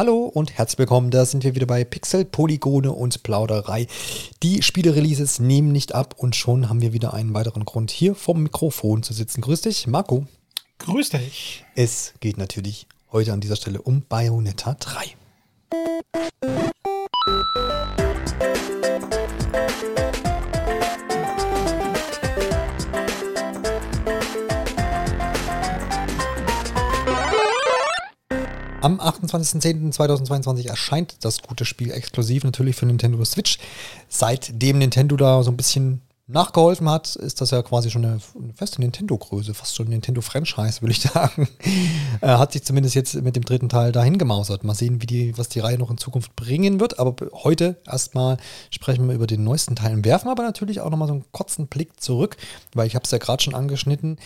Hallo und herzlich willkommen, da sind wir wieder bei Pixel, Polygone und Plauderei. Die Spiele-Releases nehmen nicht ab und schon haben wir wieder einen weiteren Grund, hier vom Mikrofon zu sitzen. Grüß dich, Marco. Grüß dich. Es geht natürlich heute an dieser Stelle um Bayonetta 3. Am 28.10.2022 erscheint das gute Spiel exklusiv natürlich für Nintendo Switch. Seitdem Nintendo da so ein bisschen nachgeholfen hat, ist das ja quasi schon eine, feste Nintendo-Größe, fast schon Nintendo-Franchise, würde ich sagen. Er hat sich zumindest jetzt mit dem dritten Teil dahin gemausert. Mal sehen, wie die, was die Reihe noch in Zukunft bringen wird. Aber heute erstmal sprechen wir über den neuesten Teil und werfen aber natürlich auch nochmal so einen kurzen Blick zurück, weil ich habe es ja gerade schon angeschnitten.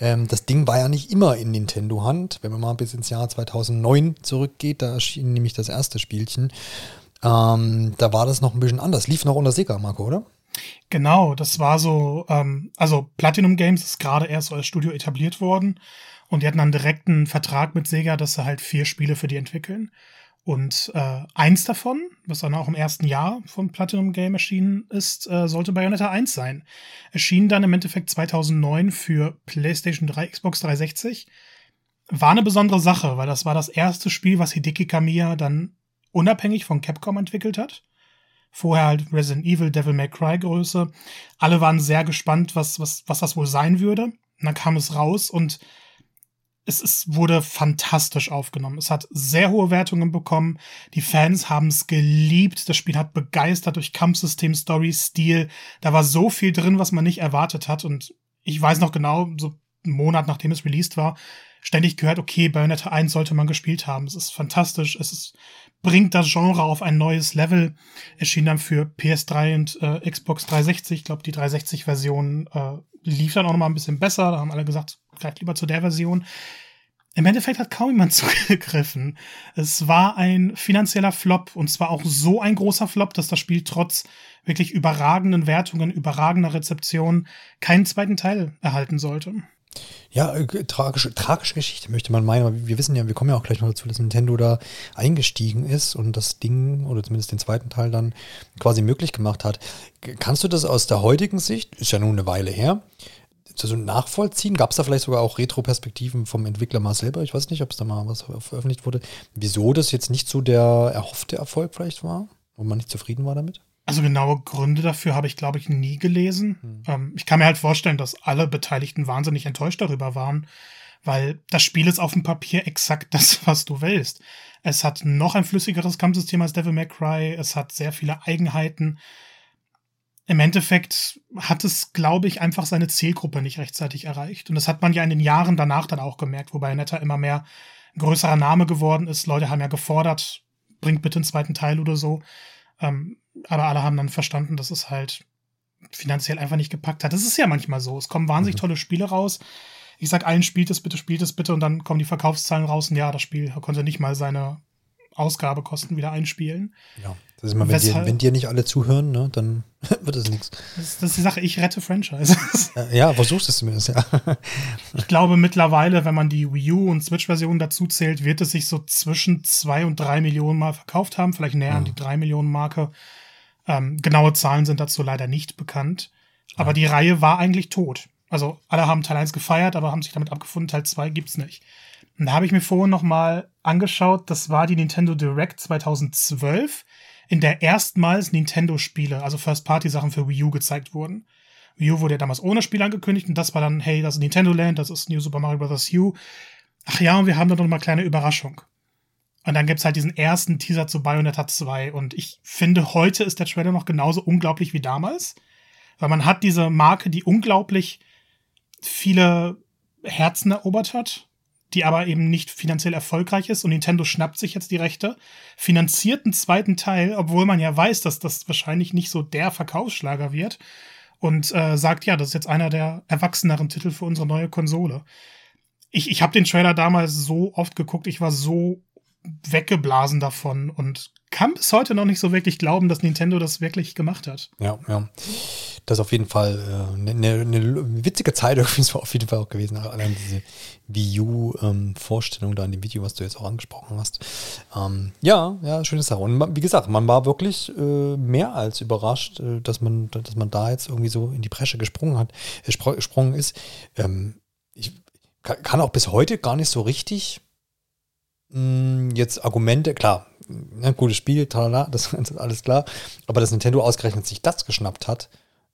Ähm, das Ding war ja nicht immer in Nintendo-Hand. Wenn man mal bis ins Jahr 2009 zurückgeht, da erschien nämlich das erste Spielchen. Ähm, da war das noch ein bisschen anders. Lief noch unter Sega, Marco, oder? Genau, das war so, ähm, also Platinum Games ist gerade erst als Studio etabliert worden und die hatten dann direkt einen Vertrag mit Sega, dass sie halt vier Spiele für die entwickeln. Und äh, eins davon, was dann auch im ersten Jahr von Platinum Game erschienen ist, äh, sollte Bayonetta 1 sein. Erschien dann im Endeffekt 2009 für PlayStation 3, Xbox 360. War eine besondere Sache, weil das war das erste Spiel, was Hideki Kamiya dann unabhängig von Capcom entwickelt hat. Vorher halt Resident Evil, Devil May Cry Größe. Alle waren sehr gespannt, was, was, was das wohl sein würde. Und dann kam es raus und es, es wurde fantastisch aufgenommen. Es hat sehr hohe Wertungen bekommen. Die Fans haben es geliebt. Das Spiel hat begeistert durch Kampfsystem, Story, Stil. Da war so viel drin, was man nicht erwartet hat. Und ich weiß noch genau, so einen Monat nachdem es released war, ständig gehört, okay, Bayonetta 1 sollte man gespielt haben. Es ist fantastisch. Es ist bringt das Genre auf ein neues Level. Erschien dann für PS3 und äh, Xbox 360. Ich glaube, die 360-Version äh, lief dann auch noch mal ein bisschen besser. Da haben alle gesagt, greift lieber zu der Version. Im Endeffekt hat kaum jemand zugegriffen. Es war ein finanzieller Flop und zwar auch so ein großer Flop, dass das Spiel trotz wirklich überragenden Wertungen, überragender Rezeption keinen zweiten Teil erhalten sollte. Ja, äh, tragische, tragische Geschichte möchte man meinen, aber wir wissen ja, wir kommen ja auch gleich noch dazu, dass Nintendo da eingestiegen ist und das Ding oder zumindest den zweiten Teil dann quasi möglich gemacht hat. Kannst du das aus der heutigen Sicht, ist ja nun eine Weile her, so nachvollziehen? Gab es da vielleicht sogar auch Retro-Perspektiven vom Entwickler mal selber? Ich weiß nicht, ob es da mal was veröffentlicht wurde. Wieso das jetzt nicht so der erhoffte Erfolg vielleicht war, wo man nicht zufrieden war damit? Also genaue Gründe dafür habe ich, glaube ich, nie gelesen. Hm. Ähm, ich kann mir halt vorstellen, dass alle Beteiligten wahnsinnig enttäuscht darüber waren, weil das Spiel ist auf dem Papier exakt das, was du willst. Es hat noch ein flüssigeres Kampfsystem als Devil May Cry. Es hat sehr viele Eigenheiten. Im Endeffekt hat es, glaube ich, einfach seine Zielgruppe nicht rechtzeitig erreicht. Und das hat man ja in den Jahren danach dann auch gemerkt, wobei Netta immer mehr ein größerer Name geworden ist. Leute haben ja gefordert, bringt bitte einen zweiten Teil oder so. Ähm, aber alle haben dann verstanden, dass es halt finanziell einfach nicht gepackt hat. Das ist ja manchmal so. Es kommen wahnsinnig mhm. tolle Spiele raus. Ich sag allen, spielt es bitte, spielt es bitte und dann kommen die Verkaufszahlen raus und ja, das Spiel konnte nicht mal seine Ausgabekosten wieder einspielen. Ja, das ist immer, wenn, dir, wenn dir nicht alle zuhören, ne, dann wird es nichts. Das, das, ist die Sache, ich rette Franchises. Ja, versuchst es zumindest, ja. Ich glaube mittlerweile, wenn man die Wii U und Switch-Version dazu zählt, wird es sich so zwischen zwei und drei Millionen Mal verkauft haben, vielleicht näher mhm. an die drei Millionen Marke. Ähm, genaue Zahlen sind dazu leider nicht bekannt. Aber ja. die Reihe war eigentlich tot. Also alle haben Teil 1 gefeiert, aber haben sich damit abgefunden, Teil 2 gibt's nicht. Und da habe ich mir vorhin noch mal angeschaut, das war die Nintendo Direct 2012, in der erstmals Nintendo-Spiele, also First-Party-Sachen für Wii U gezeigt wurden. Wii U wurde ja damals ohne Spiel angekündigt und das war dann, hey, das ist Nintendo Land, das ist New Super Mario Bros. U. Ach ja, und wir haben da noch mal kleine Überraschung. Und dann gibt's halt diesen ersten Teaser zu Bayonetta 2. Und ich finde, heute ist der Trailer noch genauso unglaublich wie damals. Weil man hat diese Marke, die unglaublich viele Herzen erobert hat, die aber eben nicht finanziell erfolgreich ist. Und Nintendo schnappt sich jetzt die Rechte, finanziert einen zweiten Teil, obwohl man ja weiß, dass das wahrscheinlich nicht so der Verkaufsschlager wird. Und äh, sagt, ja, das ist jetzt einer der erwachseneren Titel für unsere neue Konsole. Ich, ich habe den Trailer damals so oft geguckt, ich war so weggeblasen davon und kann bis heute noch nicht so wirklich glauben, dass Nintendo das wirklich gemacht hat. Ja, ja. das ist auf jeden Fall eine äh, ne, ne witzige Zeit irgendwie so auf jeden Fall auch gewesen. Allein diese Wii U-Vorstellung ähm, da in dem Video, was du jetzt auch angesprochen hast. Ähm, ja, ja, schöne Sache. Und wie gesagt, man war wirklich äh, mehr als überrascht, äh, dass man, dass man da jetzt irgendwie so in die Bresche gesprungen hat, äh, gesprungen ist. Ähm, ich kann auch bis heute gar nicht so richtig jetzt Argumente, klar, ein gutes Spiel, talala, das ist alles klar. Aber dass Nintendo ausgerechnet sich das geschnappt hat,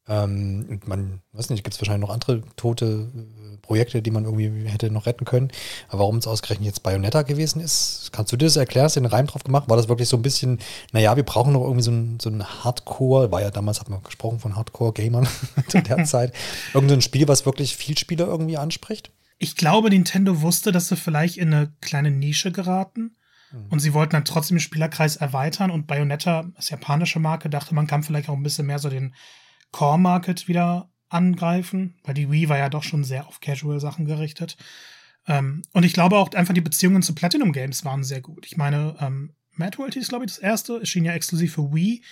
ähm, und man, weiß nicht, gibt es wahrscheinlich noch andere tote äh, Projekte, die man irgendwie hätte noch retten können. Aber warum es ausgerechnet jetzt Bayonetta gewesen ist, kannst du dir das erklären? Hast du den Reim drauf gemacht? War das wirklich so ein bisschen, naja, wir brauchen noch irgendwie so ein, so ein Hardcore, war ja damals, hat man gesprochen von Hardcore-Gamern zu der Zeit, irgendein so Spiel, was wirklich viel Spieler irgendwie anspricht? Ich glaube, Nintendo wusste, dass sie vielleicht in eine kleine Nische geraten und sie wollten dann trotzdem den Spielerkreis erweitern und Bayonetta, als japanische Marke, dachte, man kann vielleicht auch ein bisschen mehr so den Core-Market wieder angreifen, weil die Wii war ja doch schon sehr auf Casual-Sachen gerichtet. Ähm, und ich glaube auch einfach die Beziehungen zu Platinum Games waren sehr gut. Ich meine, ähm, Mad World ist, glaube ich, das erste, erschien ja exklusiv für Wii.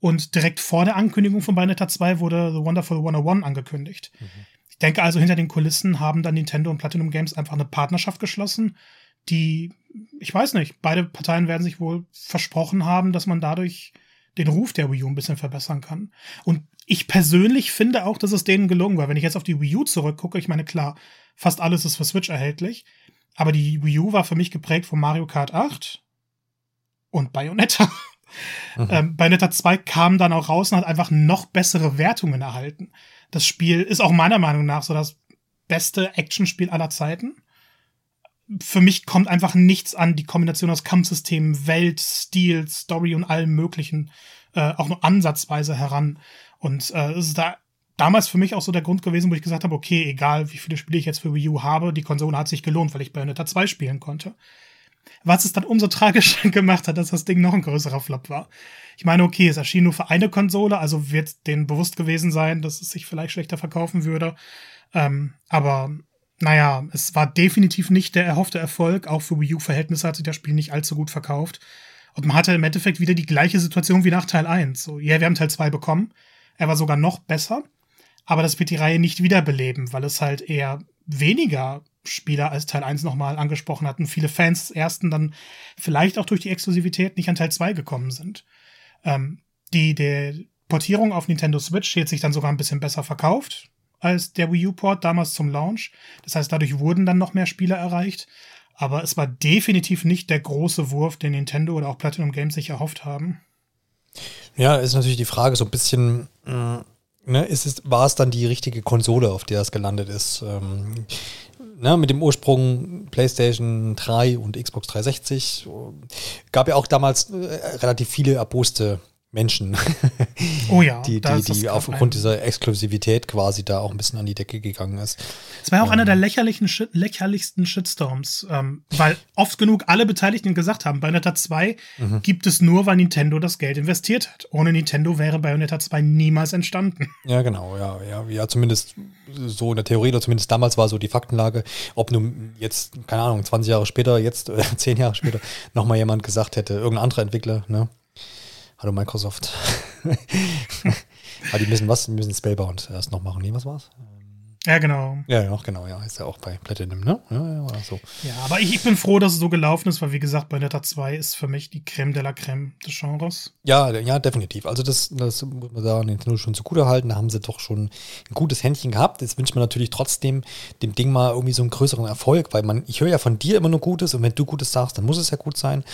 Und direkt vor der Ankündigung von Bayonetta 2 wurde The Wonderful 101 angekündigt. Mhm. Ich denke also, hinter den Kulissen haben dann Nintendo und Platinum Games einfach eine Partnerschaft geschlossen, die, ich weiß nicht, beide Parteien werden sich wohl versprochen haben, dass man dadurch den Ruf der Wii U ein bisschen verbessern kann. Und ich persönlich finde auch, dass es denen gelungen war. Wenn ich jetzt auf die Wii U zurückgucke, ich meine, klar, fast alles ist für Switch erhältlich, aber die Wii U war für mich geprägt von Mario Kart 8 und Bayonetta. Mhm. Ähm, Bayonetta 2 kam dann auch raus und hat einfach noch bessere Wertungen erhalten. Das Spiel ist auch meiner Meinung nach so das beste Actionspiel aller Zeiten für mich kommt einfach nichts an die Kombination aus Kampfsystemen, Welt, Stil, Story und allem Möglichen äh, auch nur ansatzweise heran. Und äh, es ist da damals für mich auch so der Grund gewesen, wo ich gesagt habe, okay, egal wie viele Spiele ich jetzt für Wii U habe, die Konsole hat sich gelohnt, weil ich Bayonetta 2 spielen konnte. Was es dann umso tragischer gemacht hat, dass das Ding noch ein größerer Flop war. Ich meine, okay, es erschien nur für eine Konsole, also wird denen bewusst gewesen sein, dass es sich vielleicht schlechter verkaufen würde. Ähm, aber naja, es war definitiv nicht der erhoffte Erfolg. Auch für Wii U-Verhältnisse hat sich das Spiel nicht allzu gut verkauft. Und man hatte im Endeffekt wieder die gleiche Situation wie nach Teil 1. So, ja, wir haben Teil 2 bekommen. Er war sogar noch besser. Aber das wird die Reihe nicht wiederbeleben, weil es halt eher weniger Spieler als Teil 1 nochmal angesprochen hatten. Viele Fans des ersten dann vielleicht auch durch die Exklusivität nicht an Teil 2 gekommen sind. Ähm, die, der Portierung auf Nintendo Switch hat sich dann sogar ein bisschen besser verkauft als der Wii U-Port damals zum Launch. Das heißt, dadurch wurden dann noch mehr Spieler erreicht. Aber es war definitiv nicht der große Wurf, den Nintendo oder auch Platinum Games sich erhofft haben. Ja, ist natürlich die Frage, so ein bisschen, äh, ne, ist es, war es dann die richtige Konsole, auf der es gelandet ist? Ähm, ne, mit dem Ursprung PlayStation 3 und Xbox 360 gab ja auch damals äh, relativ viele erboste Menschen. Oh ja. die, die, die aufgrund dieser Exklusivität quasi da auch ein bisschen an die Decke gegangen ist. Es war ja auch ähm, einer der lächerlichen, lächerlichsten Shitstorms, ähm, weil oft genug alle Beteiligten gesagt haben, Bayonetta 2 mhm. gibt es nur, weil Nintendo das Geld investiert hat. Ohne Nintendo wäre Bayonetta 2 niemals entstanden. Ja, genau, ja, ja, ja, zumindest so in der Theorie, oder zumindest damals war so die Faktenlage, ob nun jetzt, keine Ahnung, 20 Jahre später, jetzt, oder 10 Jahre später, nochmal jemand gesagt hätte, irgendein anderer Entwickler, ne? Hallo Microsoft. ah, die müssen was? Die müssen Spellbound erst noch machen. Nee, was war's? Ja, genau. Ja, ja, genau, ja. Ist ja auch bei Platinum, ne? Ja, ja, so. Ja, aber ich, ich bin froh, dass es so gelaufen ist, weil wie gesagt, Bayonetta 2 ist für mich die Creme de la Creme des Genres. Ja, ja, definitiv. Also das, das muss man da Nintendo schon zugute halten. Da haben sie doch schon ein gutes Händchen gehabt. Jetzt wünscht man natürlich trotzdem dem Ding mal irgendwie so einen größeren Erfolg, weil man, ich höre ja von dir immer nur Gutes und wenn du Gutes sagst, dann muss es ja gut sein.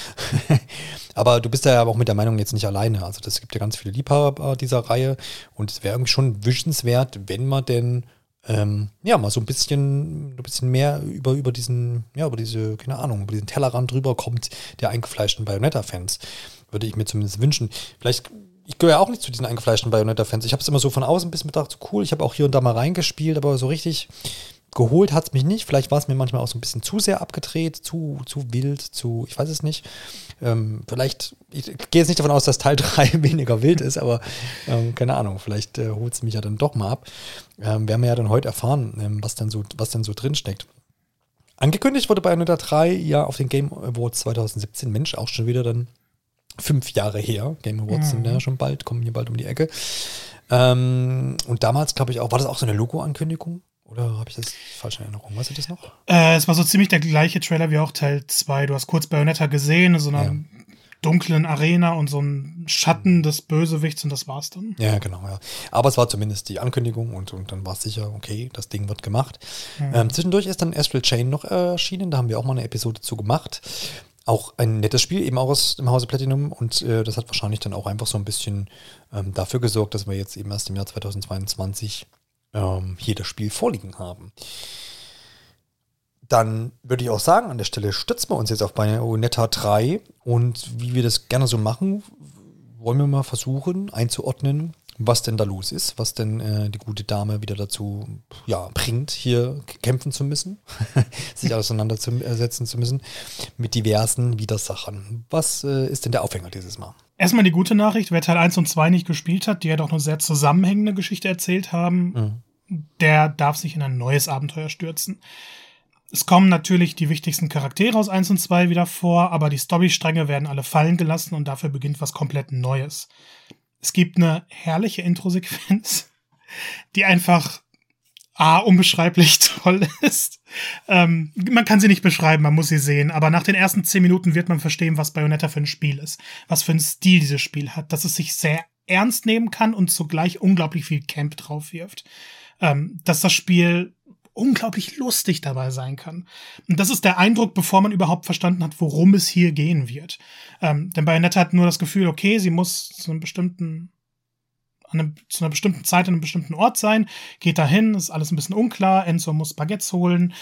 aber du bist ja auch mit der Meinung jetzt nicht alleine. Also das gibt ja ganz viele Liebhaber dieser Reihe und es wäre irgendwie schon wünschenswert, wenn man denn ähm, ja, mal so ein bisschen, ein bisschen mehr über, über diesen, ja, über diese, keine Ahnung, über diesen Tellerrand drüber kommt, der eingefleischten Bayonetta-Fans. Würde ich mir zumindest wünschen. Vielleicht, ich gehöre auch nicht zu diesen eingefleischten Bayonetta-Fans. Ich habe es immer so von außen ein bisschen gedacht, so cool, ich habe auch hier und da mal reingespielt, aber so richtig geholt hat es mich nicht. Vielleicht war es mir manchmal auch so ein bisschen zu sehr abgedreht, zu, zu wild, zu, ich weiß es nicht. Ähm, vielleicht, ich gehe jetzt nicht davon aus, dass Teil 3 weniger wild ist, aber ähm, keine Ahnung, vielleicht äh, holt es mich ja dann doch mal ab. Ähm, werden wir ja dann heute erfahren, ähm, was, denn so, was denn so drin steckt. Angekündigt wurde Bayonetta 3 ja auf den Game Awards 2017. Mensch, auch schon wieder dann fünf Jahre her. Game Awards mhm. sind ja schon bald, kommen hier bald um die Ecke. Ähm, und damals, glaube ich, auch, war das auch so eine Logo-Ankündigung? Oder habe ich das falsch in Erinnerung? Weißt du das noch? Äh, es war so ziemlich der gleiche Trailer wie auch Teil 2. Du hast kurz Bayonetta gesehen, so einer ja. dunklen Arena und so ein Schatten des Bösewichts und das war's dann. Ja, genau, ja. Aber es war zumindest die Ankündigung und, und dann war es sicher, okay, das Ding wird gemacht. Mhm. Ähm, zwischendurch ist dann Astral Chain noch erschienen, da haben wir auch mal eine Episode zu gemacht. Auch ein nettes Spiel, eben auch aus dem Hause Platinum und äh, das hat wahrscheinlich dann auch einfach so ein bisschen ähm, dafür gesorgt, dass wir jetzt eben erst im Jahr 2022 ähm, hier das Spiel vorliegen haben. Dann würde ich auch sagen, an der Stelle stützen wir uns jetzt auf Bayonetta 3 und wie wir das gerne so machen, wollen wir mal versuchen einzuordnen, was denn da los ist, was denn äh, die gute Dame wieder dazu ja, bringt, hier kämpfen zu müssen, sich auseinandersetzen zu müssen mit diversen Widersachern. Was äh, ist denn der Aufhänger dieses Mal? Erstmal die gute Nachricht, wer Teil 1 und 2 nicht gespielt hat, die ja doch eine sehr zusammenhängende Geschichte erzählt haben, mhm. der darf sich in ein neues Abenteuer stürzen. Es kommen natürlich die wichtigsten Charaktere aus 1 und 2 wieder vor, aber die Storystränge werden alle fallen gelassen und dafür beginnt was komplett Neues. Es gibt eine herrliche Intro-Sequenz, die einfach A, unbeschreiblich toll ist. Ähm, man kann sie nicht beschreiben, man muss sie sehen. Aber nach den ersten zehn Minuten wird man verstehen, was Bayonetta für ein Spiel ist. Was für ein Stil dieses Spiel hat. Dass es sich sehr ernst nehmen kann und zugleich unglaublich viel Camp drauf wirft. Ähm, dass das Spiel unglaublich lustig dabei sein kann. Und das ist der Eindruck, bevor man überhaupt verstanden hat, worum es hier gehen wird. Ähm, denn Bayonetta hat nur das Gefühl, okay, sie muss zu einem bestimmten einem, zu einer bestimmten Zeit an einem bestimmten Ort sein, geht dahin, ist alles ein bisschen unklar, Enzo muss Baguettes holen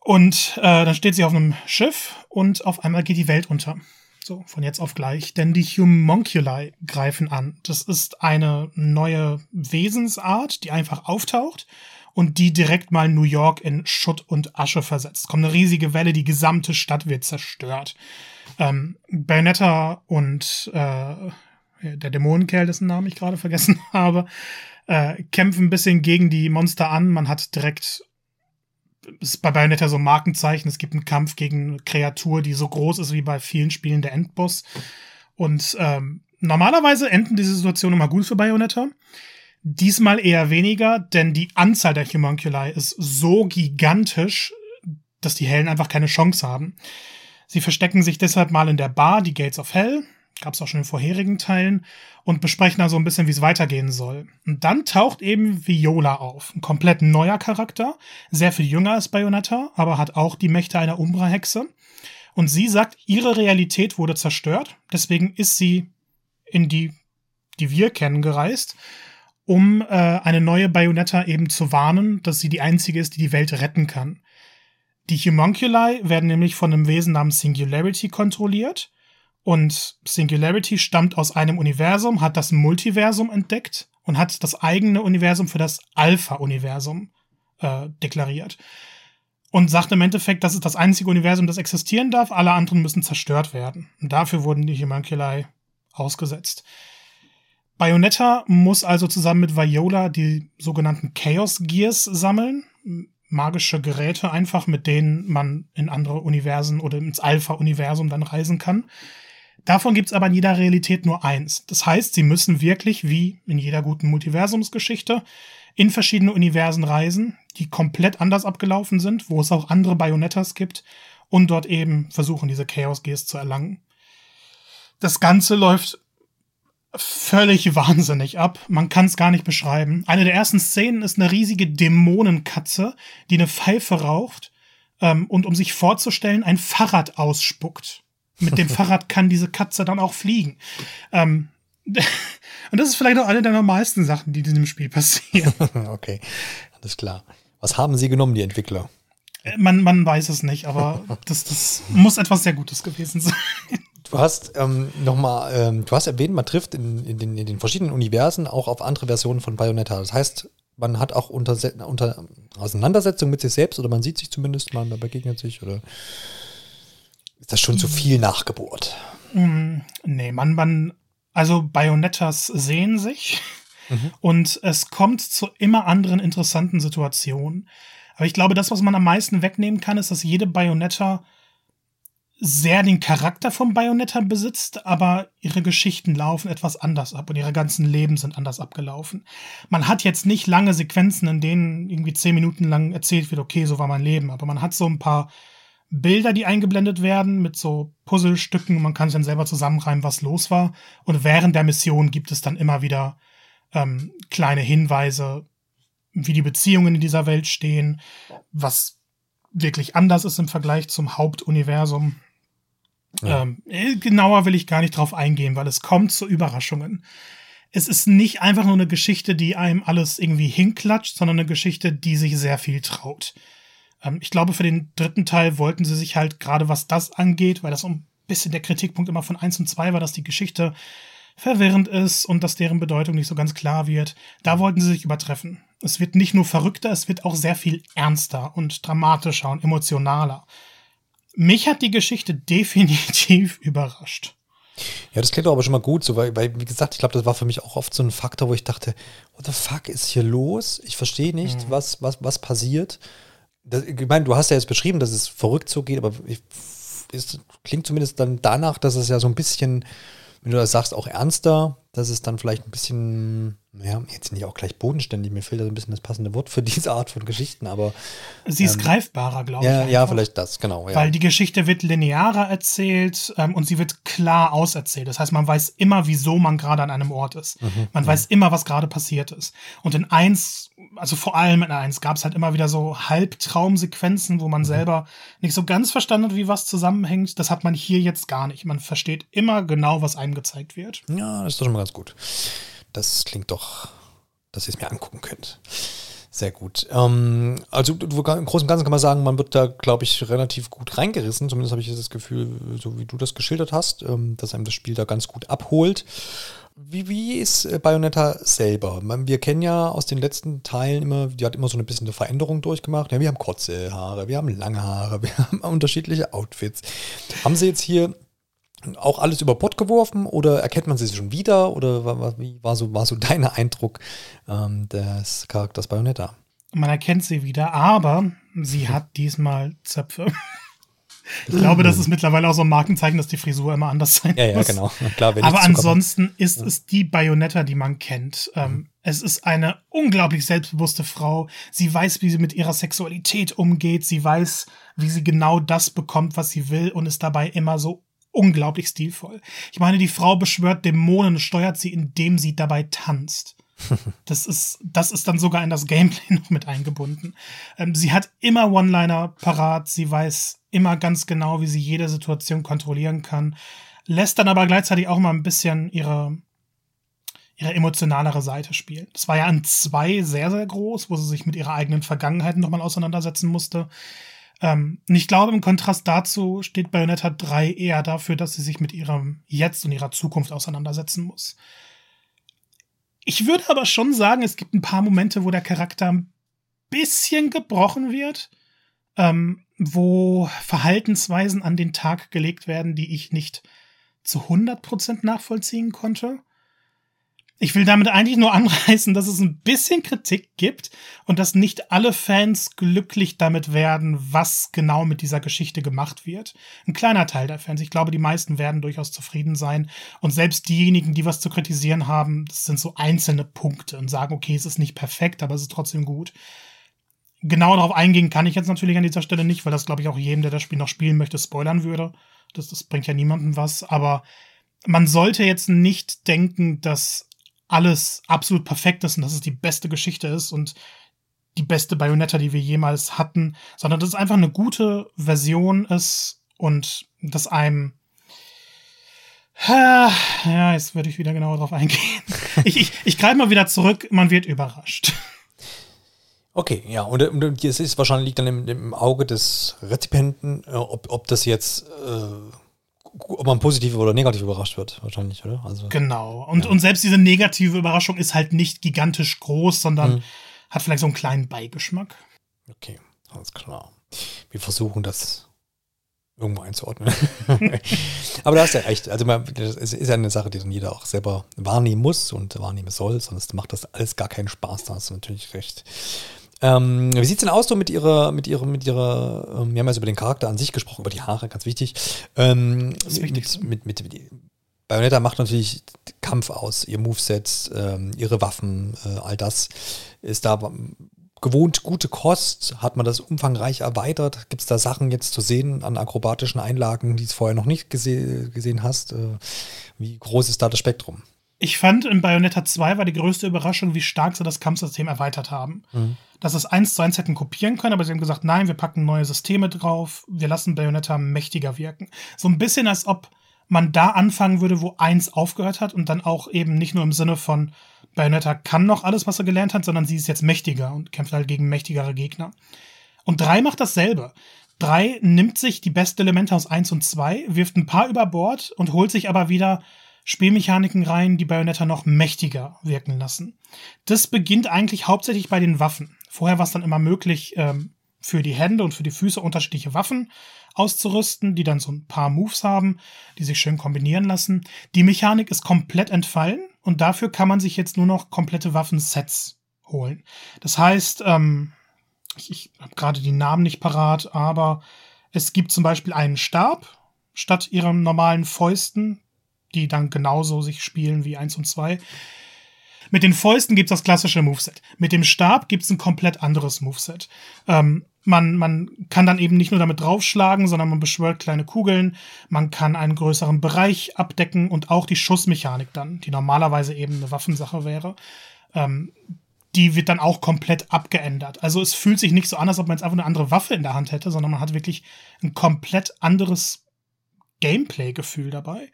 und äh, dann steht sie auf einem Schiff und auf einmal geht die Welt unter. So, von jetzt auf gleich. Denn die Homunculi greifen an. Das ist eine neue Wesensart, die einfach auftaucht und die direkt mal New York in Schutt und Asche versetzt. Kommt eine riesige Welle, die gesamte Stadt wird zerstört. Ähm, Bayonetta und äh, der Dämonenkerl, dessen Namen ich gerade vergessen habe, äh, kämpfen ein bisschen gegen die Monster an. Man hat direkt ist bei Bayonetta so ein Markenzeichen. Es gibt einen Kampf gegen eine Kreatur, die so groß ist wie bei vielen Spielen der Endboss. Und ähm, normalerweise enden diese Situationen immer gut für Bayonetta. Diesmal eher weniger, denn die Anzahl der Homunculi ist so gigantisch, dass die Hellen einfach keine Chance haben. Sie verstecken sich deshalb mal in der Bar, die Gates of Hell, gab es auch schon in vorherigen Teilen, und besprechen da so ein bisschen, wie es weitergehen soll. Und dann taucht eben Viola auf, ein komplett neuer Charakter, sehr viel jünger als Bayonetta, aber hat auch die Mächte einer Umbra-Hexe. Und sie sagt, ihre Realität wurde zerstört, deswegen ist sie in die, die wir kennen, gereist um äh, eine neue Bayonetta eben zu warnen, dass sie die einzige ist, die die Welt retten kann. Die Homunculi werden nämlich von einem Wesen namens Singularity kontrolliert. Und Singularity stammt aus einem Universum, hat das Multiversum entdeckt und hat das eigene Universum für das Alpha-Universum äh, deklariert. Und sagt im Endeffekt, das ist das einzige Universum, das existieren darf, alle anderen müssen zerstört werden. Und dafür wurden die Homunculi ausgesetzt. Bayonetta muss also zusammen mit Viola die sogenannten Chaos Gears sammeln. Magische Geräte einfach, mit denen man in andere Universen oder ins Alpha-Universum dann reisen kann. Davon gibt es aber in jeder Realität nur eins. Das heißt, sie müssen wirklich, wie in jeder guten Multiversumsgeschichte, in verschiedene Universen reisen, die komplett anders abgelaufen sind, wo es auch andere Bayonettas gibt und dort eben versuchen, diese Chaos Gears zu erlangen. Das Ganze läuft völlig wahnsinnig ab. Man kann es gar nicht beschreiben. Eine der ersten Szenen ist eine riesige Dämonenkatze, die eine Pfeife raucht ähm, und um sich vorzustellen, ein Fahrrad ausspuckt. Mit dem Fahrrad kann diese Katze dann auch fliegen. Ähm, und das ist vielleicht auch eine der normalsten Sachen, die in diesem Spiel passieren. okay, alles klar. Was haben sie genommen, die Entwickler? Äh, man, man weiß es nicht, aber das, das muss etwas sehr Gutes gewesen sein. Du hast ähm, nochmal, ähm, du hast erwähnt, man trifft in, in, den, in, den, verschiedenen Universen auch auf andere Versionen von Bayonetta. Das heißt, man hat auch unter, unter Auseinandersetzung mit sich selbst oder man sieht sich zumindest mal, man begegnet sich oder ist das schon zu viel Nachgeburt? Mm, nee, man, man, also Bayonettas sehen sich mhm. und es kommt zu immer anderen interessanten Situationen. Aber ich glaube, das, was man am meisten wegnehmen kann, ist, dass jede Bayonetta sehr den Charakter von Bayonetta besitzt, aber ihre Geschichten laufen etwas anders ab und ihre ganzen Leben sind anders abgelaufen. Man hat jetzt nicht lange Sequenzen, in denen irgendwie zehn Minuten lang erzählt wird, okay, so war mein Leben, aber man hat so ein paar Bilder, die eingeblendet werden mit so Puzzlestücken man kann sich dann selber zusammenreimen, was los war. Und während der Mission gibt es dann immer wieder ähm, kleine Hinweise, wie die Beziehungen in dieser Welt stehen, was wirklich anders ist im Vergleich zum Hauptuniversum. Ja. Ähm, äh, genauer will ich gar nicht drauf eingehen, weil es kommt zu Überraschungen. Es ist nicht einfach nur eine Geschichte, die einem alles irgendwie hinklatscht, sondern eine Geschichte, die sich sehr viel traut. Ähm, ich glaube, für den dritten Teil wollten sie sich halt gerade was das angeht, weil das ein bisschen der Kritikpunkt immer von 1 und 2 war, dass die Geschichte verwirrend ist und dass deren Bedeutung nicht so ganz klar wird. Da wollten sie sich übertreffen. Es wird nicht nur verrückter, es wird auch sehr viel ernster und dramatischer und emotionaler. Mich hat die Geschichte definitiv überrascht. Ja, das klingt aber schon mal gut, so, weil, weil wie gesagt, ich glaube, das war für mich auch oft so ein Faktor, wo ich dachte, what the fuck ist hier los? Ich verstehe nicht, mhm. was, was, was passiert. Das, ich meine, du hast ja jetzt beschrieben, dass es verrückt so geht, aber ich, es klingt zumindest dann danach, dass es ja so ein bisschen, wenn du das sagst, auch ernster, dass es dann vielleicht ein bisschen ja, jetzt nicht auch gleich bodenständig, mir fehlt da so ein bisschen das passende Wort für diese Art von Geschichten, aber. Sie ist ähm, greifbarer, glaube ja, ich. Ja, vielleicht das, genau. Ja. Weil die Geschichte wird linearer erzählt ähm, und sie wird klar auserzählt. Das heißt, man weiß immer, wieso man gerade an einem Ort ist. Mhm, man mhm. weiß immer, was gerade passiert ist. Und in eins, also vor allem in eins, gab es halt immer wieder so Halbtraumsequenzen, wo man mhm. selber nicht so ganz verstanden hat, wie was zusammenhängt. Das hat man hier jetzt gar nicht. Man versteht immer genau, was einem gezeigt wird. Ja, das ist doch schon mal ganz gut. Das klingt doch, dass ihr es mir angucken könnt. Sehr gut. Ähm, also im Großen und Ganzen kann man sagen, man wird da, glaube ich, relativ gut reingerissen. Zumindest habe ich das Gefühl, so wie du das geschildert hast, ähm, dass einem das Spiel da ganz gut abholt. Wie, wie ist äh, Bayonetta selber? Wir kennen ja aus den letzten Teilen immer, die hat immer so ein bisschen eine Veränderung durchgemacht. Ja, wir haben kurze Haare, wir haben lange Haare, wir haben unterschiedliche Outfits. Haben sie jetzt hier auch alles über Bord geworfen oder erkennt man sie schon wieder oder wie war so, war so dein Eindruck ähm, des Charakters Bayonetta? Man erkennt sie wieder, aber sie hat diesmal Zöpfe. Ich glaube, das ist mittlerweile auch so ein Markenzeichen, dass die Frisur immer anders sein ja, muss. Ja, genau. Klar, Aber ansonsten ist ja. es die Bayonetta, die man kennt. Ähm, mhm. Es ist eine unglaublich selbstbewusste Frau. Sie weiß, wie sie mit ihrer Sexualität umgeht. Sie weiß, wie sie genau das bekommt, was sie will und ist dabei immer so unglaublich stilvoll. Ich meine, die Frau beschwört Dämonen und steuert sie, indem sie dabei tanzt. Das ist, das ist dann sogar in das Gameplay noch mit eingebunden. Ähm, sie hat immer One-Liner parat. Sie weiß immer ganz genau, wie sie jede Situation kontrollieren kann. Lässt dann aber gleichzeitig auch mal ein bisschen ihre, ihre emotionalere Seite spielen. Das war ja an zwei sehr, sehr groß, wo sie sich mit ihrer eigenen Vergangenheit nochmal auseinandersetzen musste. Ähm, ich glaube, im Kontrast dazu steht Bayonetta 3 eher dafür, dass sie sich mit ihrem Jetzt und ihrer Zukunft auseinandersetzen muss. Ich würde aber schon sagen, es gibt ein paar Momente, wo der Charakter ein bisschen gebrochen wird, ähm, wo Verhaltensweisen an den Tag gelegt werden, die ich nicht zu 100% nachvollziehen konnte. Ich will damit eigentlich nur anreißen, dass es ein bisschen Kritik gibt und dass nicht alle Fans glücklich damit werden, was genau mit dieser Geschichte gemacht wird. Ein kleiner Teil der Fans. Ich glaube, die meisten werden durchaus zufrieden sein. Und selbst diejenigen, die was zu kritisieren haben, das sind so einzelne Punkte und sagen, okay, es ist nicht perfekt, aber es ist trotzdem gut. Genau darauf eingehen kann ich jetzt natürlich an dieser Stelle nicht, weil das, glaube ich, auch jedem, der das Spiel noch spielen möchte, spoilern würde. Das, das bringt ja niemandem was. Aber man sollte jetzt nicht denken, dass alles absolut perfekt ist und dass es die beste Geschichte ist und die beste Bayonetta, die wir jemals hatten, sondern dass es einfach eine gute Version ist und dass einem ja, jetzt würde ich wieder genauer drauf eingehen. Ich, ich, ich greife mal wieder zurück, man wird überrascht. Okay, ja, und, und es ist wahrscheinlich liegt dann im, im Auge des Rezipienten, äh, ob, ob das jetzt äh, ob man positiv oder negativ überrascht wird, wahrscheinlich, oder? Also, genau. Und, ja. und selbst diese negative Überraschung ist halt nicht gigantisch groß, sondern mhm. hat vielleicht so einen kleinen Beigeschmack. Okay, alles klar. Wir versuchen das irgendwo einzuordnen. Aber da hast ja recht. Also es ist ja eine Sache, die dann jeder auch selber wahrnehmen muss und wahrnehmen soll, sonst macht das alles gar keinen Spaß. Da hast du natürlich recht. Ähm, wie sieht's denn aus so mit ihrer, mit ihrer, mit ihrer, ähm, wir haben ja über den Charakter an sich gesprochen, über die Haare, ganz wichtig. Ähm, Das ist wichtig. mit, mit, mit, mit, Bayonetta macht natürlich Kampf aus, ihr Moveset, ähm, ihre Waffen, äh, all das ist da gewohnt gute Kost. Hat man das umfangreich erweitert? Gibt es da Sachen jetzt zu sehen an akrobatischen Einlagen, die du vorher noch nicht gese gesehen hast? Äh, wie groß ist da das Spektrum? Ich fand in Bayonetta 2 war die größte Überraschung, wie stark sie das Kampfsystem erweitert haben. Mhm. Dass es eins zu eins hätten kopieren können, aber sie haben gesagt, nein, wir packen neue Systeme drauf, wir lassen Bayonetta mächtiger wirken. So ein bisschen, als ob man da anfangen würde, wo eins aufgehört hat und dann auch eben nicht nur im Sinne von Bayonetta kann noch alles, was er gelernt hat, sondern sie ist jetzt mächtiger und kämpft halt gegen mächtigere Gegner. Und 3 macht dasselbe. 3 nimmt sich die besten Elemente aus 1 und 2, wirft ein paar über Bord und holt sich aber wieder Spielmechaniken rein, die Bayonetta noch mächtiger wirken lassen. Das beginnt eigentlich hauptsächlich bei den Waffen. Vorher war es dann immer möglich, ähm, für die Hände und für die Füße unterschiedliche Waffen auszurüsten, die dann so ein paar Moves haben, die sich schön kombinieren lassen. Die Mechanik ist komplett entfallen und dafür kann man sich jetzt nur noch komplette Waffensets holen. Das heißt, ähm, ich, ich habe gerade die Namen nicht parat, aber es gibt zum Beispiel einen Stab statt ihren normalen Fäusten, die dann genauso sich spielen wie 1 und 2. Mit den Fäusten gibt's das klassische Moveset. Mit dem Stab gibt's ein komplett anderes Moveset. Ähm, man, man kann dann eben nicht nur damit draufschlagen, sondern man beschwört kleine Kugeln. Man kann einen größeren Bereich abdecken und auch die Schussmechanik dann, die normalerweise eben eine Waffensache wäre, ähm, die wird dann auch komplett abgeändert. Also es fühlt sich nicht so an, als ob man jetzt einfach eine andere Waffe in der Hand hätte, sondern man hat wirklich ein komplett anderes Gameplay-Gefühl dabei.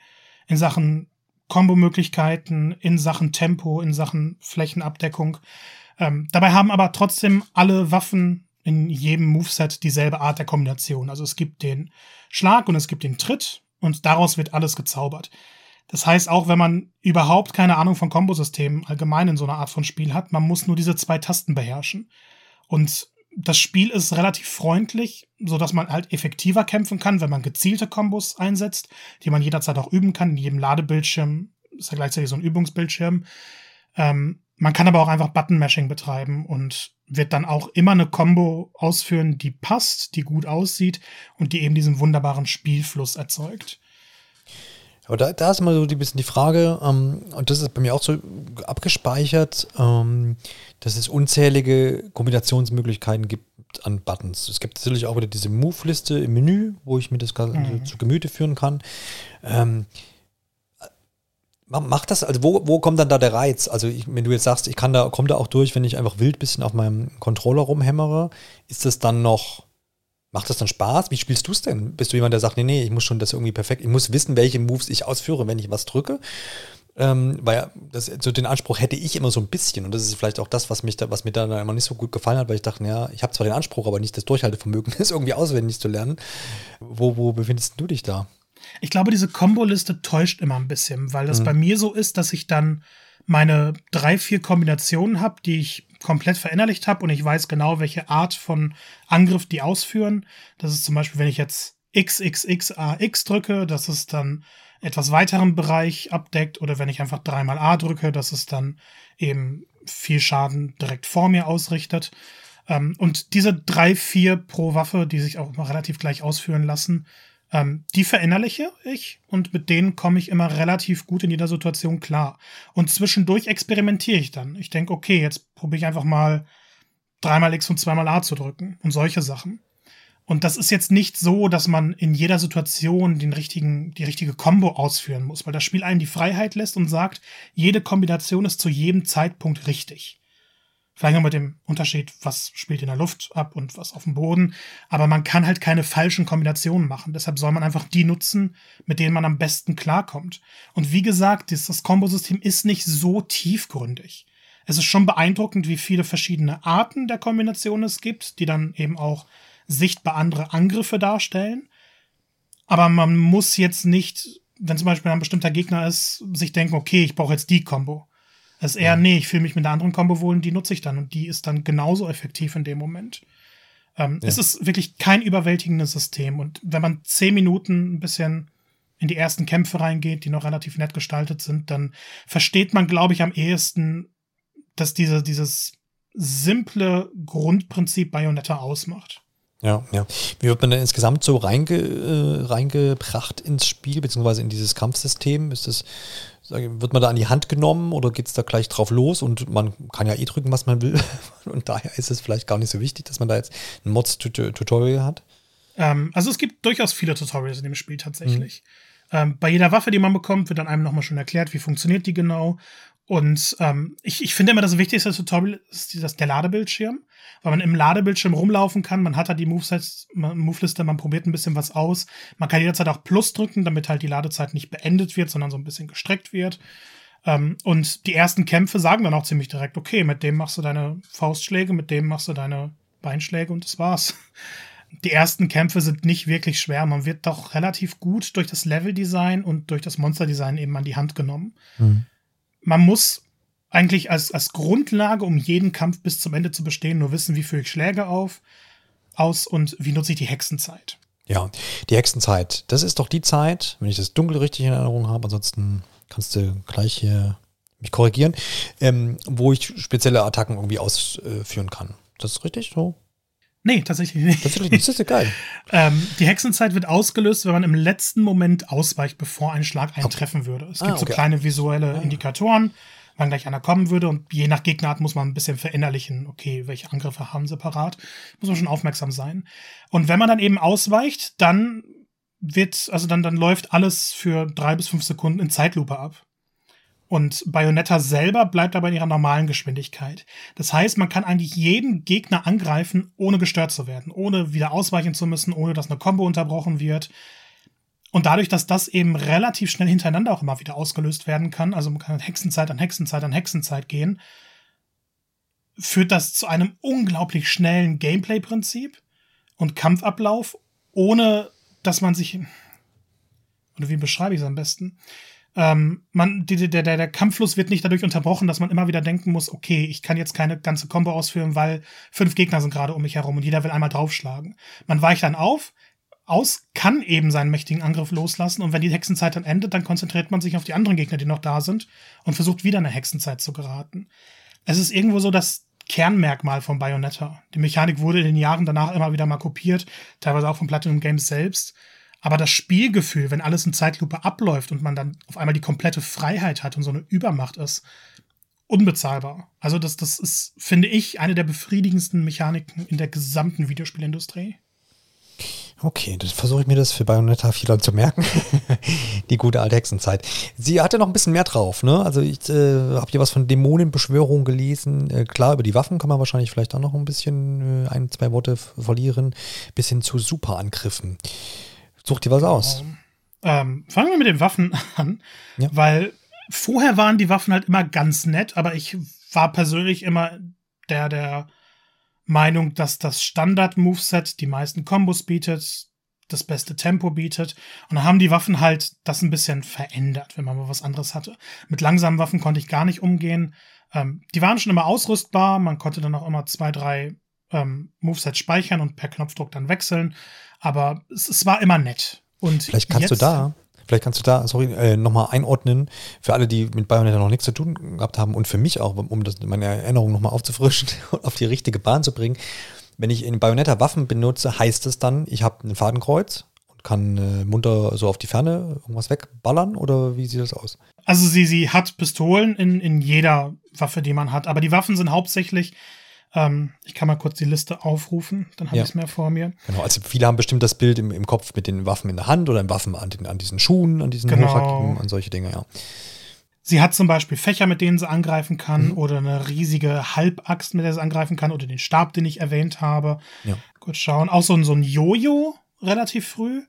In Sachen Kombo-Möglichkeiten, in Sachen Tempo, in Sachen Flächenabdeckung. Ähm, dabei haben aber trotzdem alle Waffen in jedem Moveset dieselbe Art der Kombination. Also es gibt den Schlag und es gibt den Tritt und daraus wird alles gezaubert. Das heißt, auch wenn man überhaupt keine Ahnung von Kombosystemen allgemein in so einer Art von Spiel hat, man muss nur diese zwei Tasten beherrschen. Und das Spiel ist relativ freundlich, so dass man halt effektiver kämpfen kann, wenn man gezielte Kombos einsetzt, die man jederzeit auch üben kann. In jedem Ladebildschirm ist ja gleichzeitig so ein Übungsbildschirm. Ähm, man kann aber auch einfach Button-Mashing betreiben und wird dann auch immer eine Combo ausführen, die passt, die gut aussieht und die eben diesen wunderbaren Spielfluss erzeugt. Aber da, da ist immer so ein bisschen die Frage, ähm, und das ist bei mir auch so abgespeichert, ähm, dass es unzählige Kombinationsmöglichkeiten gibt an Buttons. Es gibt natürlich auch wieder diese Move-Liste im Menü, wo ich mir das mhm. zu Gemüte führen kann. Ähm, Macht das, also wo, wo kommt dann da der Reiz? Also ich, wenn du jetzt sagst, ich kann da, komme da auch durch, wenn ich einfach wild bisschen auf meinem Controller rumhämmere, ist das dann noch, macht das dann Spaß? Wie spielst du es denn? Bist du jemand, der sagt, nee, nee, ich muss schon das irgendwie perfekt, ich muss wissen, welche Moves ich ausführe, wenn ich was drücke? Ähm, weil das, so den Anspruch hätte ich immer so ein bisschen und das ist vielleicht auch das, was mich da, was mir da immer nicht so gut gefallen hat, weil ich dachte, ja, ich habe zwar den Anspruch, aber nicht das Durchhaltevermögen, das irgendwie auswendig zu lernen. Wo, wo befindest du dich da? Ich glaube, diese Komboliste täuscht immer ein bisschen, weil das mhm. bei mir so ist, dass ich dann meine drei, vier Kombinationen habe, die ich komplett verinnerlicht habe und ich weiß genau, welche Art von Angriff die ausführen. Das ist zum Beispiel, wenn ich jetzt XXXAX drücke, dass es dann etwas weiteren Bereich abdeckt oder wenn ich einfach dreimal A drücke, dass es dann eben viel Schaden direkt vor mir ausrichtet. Ähm, und diese drei, vier pro Waffe, die sich auch immer relativ gleich ausführen lassen, ähm, die verinnerliche ich und mit denen komme ich immer relativ gut in jeder Situation klar. Und zwischendurch experimentiere ich dann. Ich denke, okay, jetzt probiere ich einfach mal dreimal X und zweimal A zu drücken und solche Sachen. Und das ist jetzt nicht so, dass man in jeder Situation den richtigen, die richtige Combo ausführen muss, weil das Spiel einen die Freiheit lässt und sagt, jede Kombination ist zu jedem Zeitpunkt richtig. Vielleicht noch mit dem Unterschied, was spielt in der Luft ab und was auf dem Boden. Aber man kann halt keine falschen Kombinationen machen. Deshalb soll man einfach die nutzen, mit denen man am besten klarkommt. Und wie gesagt, das Kombosystem ist nicht so tiefgründig. Es ist schon beeindruckend, wie viele verschiedene Arten der Kombinationen es gibt, die dann eben auch sichtbar andere Angriffe darstellen. Aber man muss jetzt nicht, wenn zum Beispiel ein bestimmter Gegner ist, sich denken, okay, ich brauche jetzt die Combo es ist eher, nee, ich fühle mich mit einer anderen Combo wohl und die nutze ich dann. Und die ist dann genauso effektiv in dem Moment. Ähm, ja. Es ist wirklich kein überwältigendes System. Und wenn man zehn Minuten ein bisschen in die ersten Kämpfe reingeht, die noch relativ nett gestaltet sind, dann versteht man, glaube ich, am ehesten, dass diese, dieses simple Grundprinzip Bayonetta ausmacht. Ja, ja. Wie wird man denn insgesamt so reinge, äh, reingebracht ins Spiel, beziehungsweise in dieses Kampfsystem? Ist das, wird man da an die Hand genommen oder geht es da gleich drauf los und man kann ja eh drücken, was man will? Und daher ist es vielleicht gar nicht so wichtig, dass man da jetzt ein Mods-Tutorial hat? Ähm, also es gibt durchaus viele Tutorials in dem Spiel tatsächlich. Mhm. Ähm, bei jeder Waffe, die man bekommt, wird dann einem nochmal schon erklärt, wie funktioniert die genau. Und ähm, ich, ich finde immer, das wichtigste Tutorial ist das, der Ladebildschirm, weil man im Ladebildschirm rumlaufen kann. Man hat da die Movesets, Moveliste, man probiert ein bisschen was aus. Man kann jederzeit auch Plus drücken, damit halt die Ladezeit nicht beendet wird, sondern so ein bisschen gestreckt wird. Ähm, und die ersten Kämpfe sagen dann auch ziemlich direkt, okay, mit dem machst du deine Faustschläge, mit dem machst du deine Beinschläge und das war's. Die ersten Kämpfe sind nicht wirklich schwer. Man wird doch relativ gut durch das Leveldesign und durch das Monsterdesign eben an die Hand genommen. Mhm man muss eigentlich als, als Grundlage, um jeden Kampf bis zum Ende zu bestehen, nur wissen, wie führe ich Schläge auf, aus und wie nutze ich die Hexenzeit. Ja, die Hexenzeit, das ist doch die Zeit, wenn ich das dunkel richtig in Erinnerung habe, ansonsten kannst du gleich hier mich korrigieren, ähm, wo ich spezielle Attacken irgendwie ausführen kann. Das ist richtig so? Nee, tatsächlich nicht. Tatsächlich, das ist ja geil. ähm, die Hexenzeit wird ausgelöst, wenn man im letzten Moment ausweicht, bevor ein Schlag eintreffen würde. Es gibt ah, okay. so kleine visuelle ah. Indikatoren, wann gleich einer kommen würde und je nach Gegnerart muss man ein bisschen verinnerlichen, okay, welche Angriffe haben sie parat. Muss man schon aufmerksam sein. Und wenn man dann eben ausweicht, dann wird, also dann, dann läuft alles für drei bis fünf Sekunden in Zeitlupe ab. Und Bayonetta selber bleibt aber in ihrer normalen Geschwindigkeit. Das heißt, man kann eigentlich jeden Gegner angreifen, ohne gestört zu werden, ohne wieder ausweichen zu müssen, ohne dass eine Combo unterbrochen wird. Und dadurch, dass das eben relativ schnell hintereinander auch immer wieder ausgelöst werden kann, also man kann Hexenzeit an Hexenzeit an Hexenzeit gehen, führt das zu einem unglaublich schnellen Gameplay-Prinzip und Kampfablauf, ohne dass man sich. Oder wie beschreibe ich es am besten? Ähm, man, die, der, der, der Kampffluss wird nicht dadurch unterbrochen, dass man immer wieder denken muss, okay, ich kann jetzt keine ganze Combo ausführen, weil fünf Gegner sind gerade um mich herum und jeder will einmal draufschlagen. Man weicht dann auf, aus, kann eben seinen mächtigen Angriff loslassen und wenn die Hexenzeit dann endet, dann konzentriert man sich auf die anderen Gegner, die noch da sind und versucht wieder eine Hexenzeit zu geraten. Es ist irgendwo so das Kernmerkmal von Bayonetta. Die Mechanik wurde in den Jahren danach immer wieder mal kopiert, teilweise auch von Platinum Games selbst. Aber das Spielgefühl, wenn alles in Zeitlupe abläuft und man dann auf einmal die komplette Freiheit hat und so eine Übermacht ist, unbezahlbar. Also das, das ist, finde ich, eine der befriedigendsten Mechaniken in der gesamten Videospielindustrie. Okay, dann versuche ich mir das für Bayonetta 4 zu merken. die gute alte Hexenzeit. Sie hatte noch ein bisschen mehr drauf, ne? Also ich äh, habe hier was von Dämonenbeschwörung gelesen. Äh, klar, über die Waffen kann man wahrscheinlich vielleicht auch noch ein bisschen äh, ein, zwei Worte verlieren. Bis hin zu Superangriffen. Such dir was aus. Ähm, fangen wir mit den Waffen an, ja. weil vorher waren die Waffen halt immer ganz nett, aber ich war persönlich immer der, der Meinung, dass das Standard-Moveset die meisten Kombos bietet, das beste Tempo bietet. Und dann haben die Waffen halt das ein bisschen verändert, wenn man mal was anderes hatte. Mit langsamen Waffen konnte ich gar nicht umgehen. Ähm, die waren schon immer ausrüstbar, man konnte dann auch immer zwei, drei ähm, Movesets speichern und per Knopfdruck dann wechseln. Aber es, es war immer nett. Und vielleicht kannst jetzt, du da, vielleicht kannst du da, sorry, äh, nochmal einordnen, für alle, die mit Bayonetta noch nichts zu tun gehabt haben und für mich auch, um das, meine Erinnerung nochmal aufzufrischen und auf die richtige Bahn zu bringen. Wenn ich in Bayonetta Waffen benutze, heißt es dann, ich habe ein Fadenkreuz und kann äh, munter so auf die Ferne irgendwas wegballern oder wie sieht das aus? Also sie, sie hat Pistolen in, in jeder Waffe, die man hat, aber die Waffen sind hauptsächlich ähm, ich kann mal kurz die Liste aufrufen, dann habe ja. ich es mehr vor mir. Genau, also viele haben bestimmt das Bild im, im Kopf mit den Waffen in der Hand oder in Waffen an, den, an diesen Schuhen, an diesen genau. Hochhackigen, an solche Dinge, ja. Sie hat zum Beispiel Fächer, mit denen sie angreifen kann, mhm. oder eine riesige Halbaxt, mit der sie angreifen kann, oder den Stab, den ich erwähnt habe. Ja. Kurz schauen. Auch so so ein Jojo relativ früh.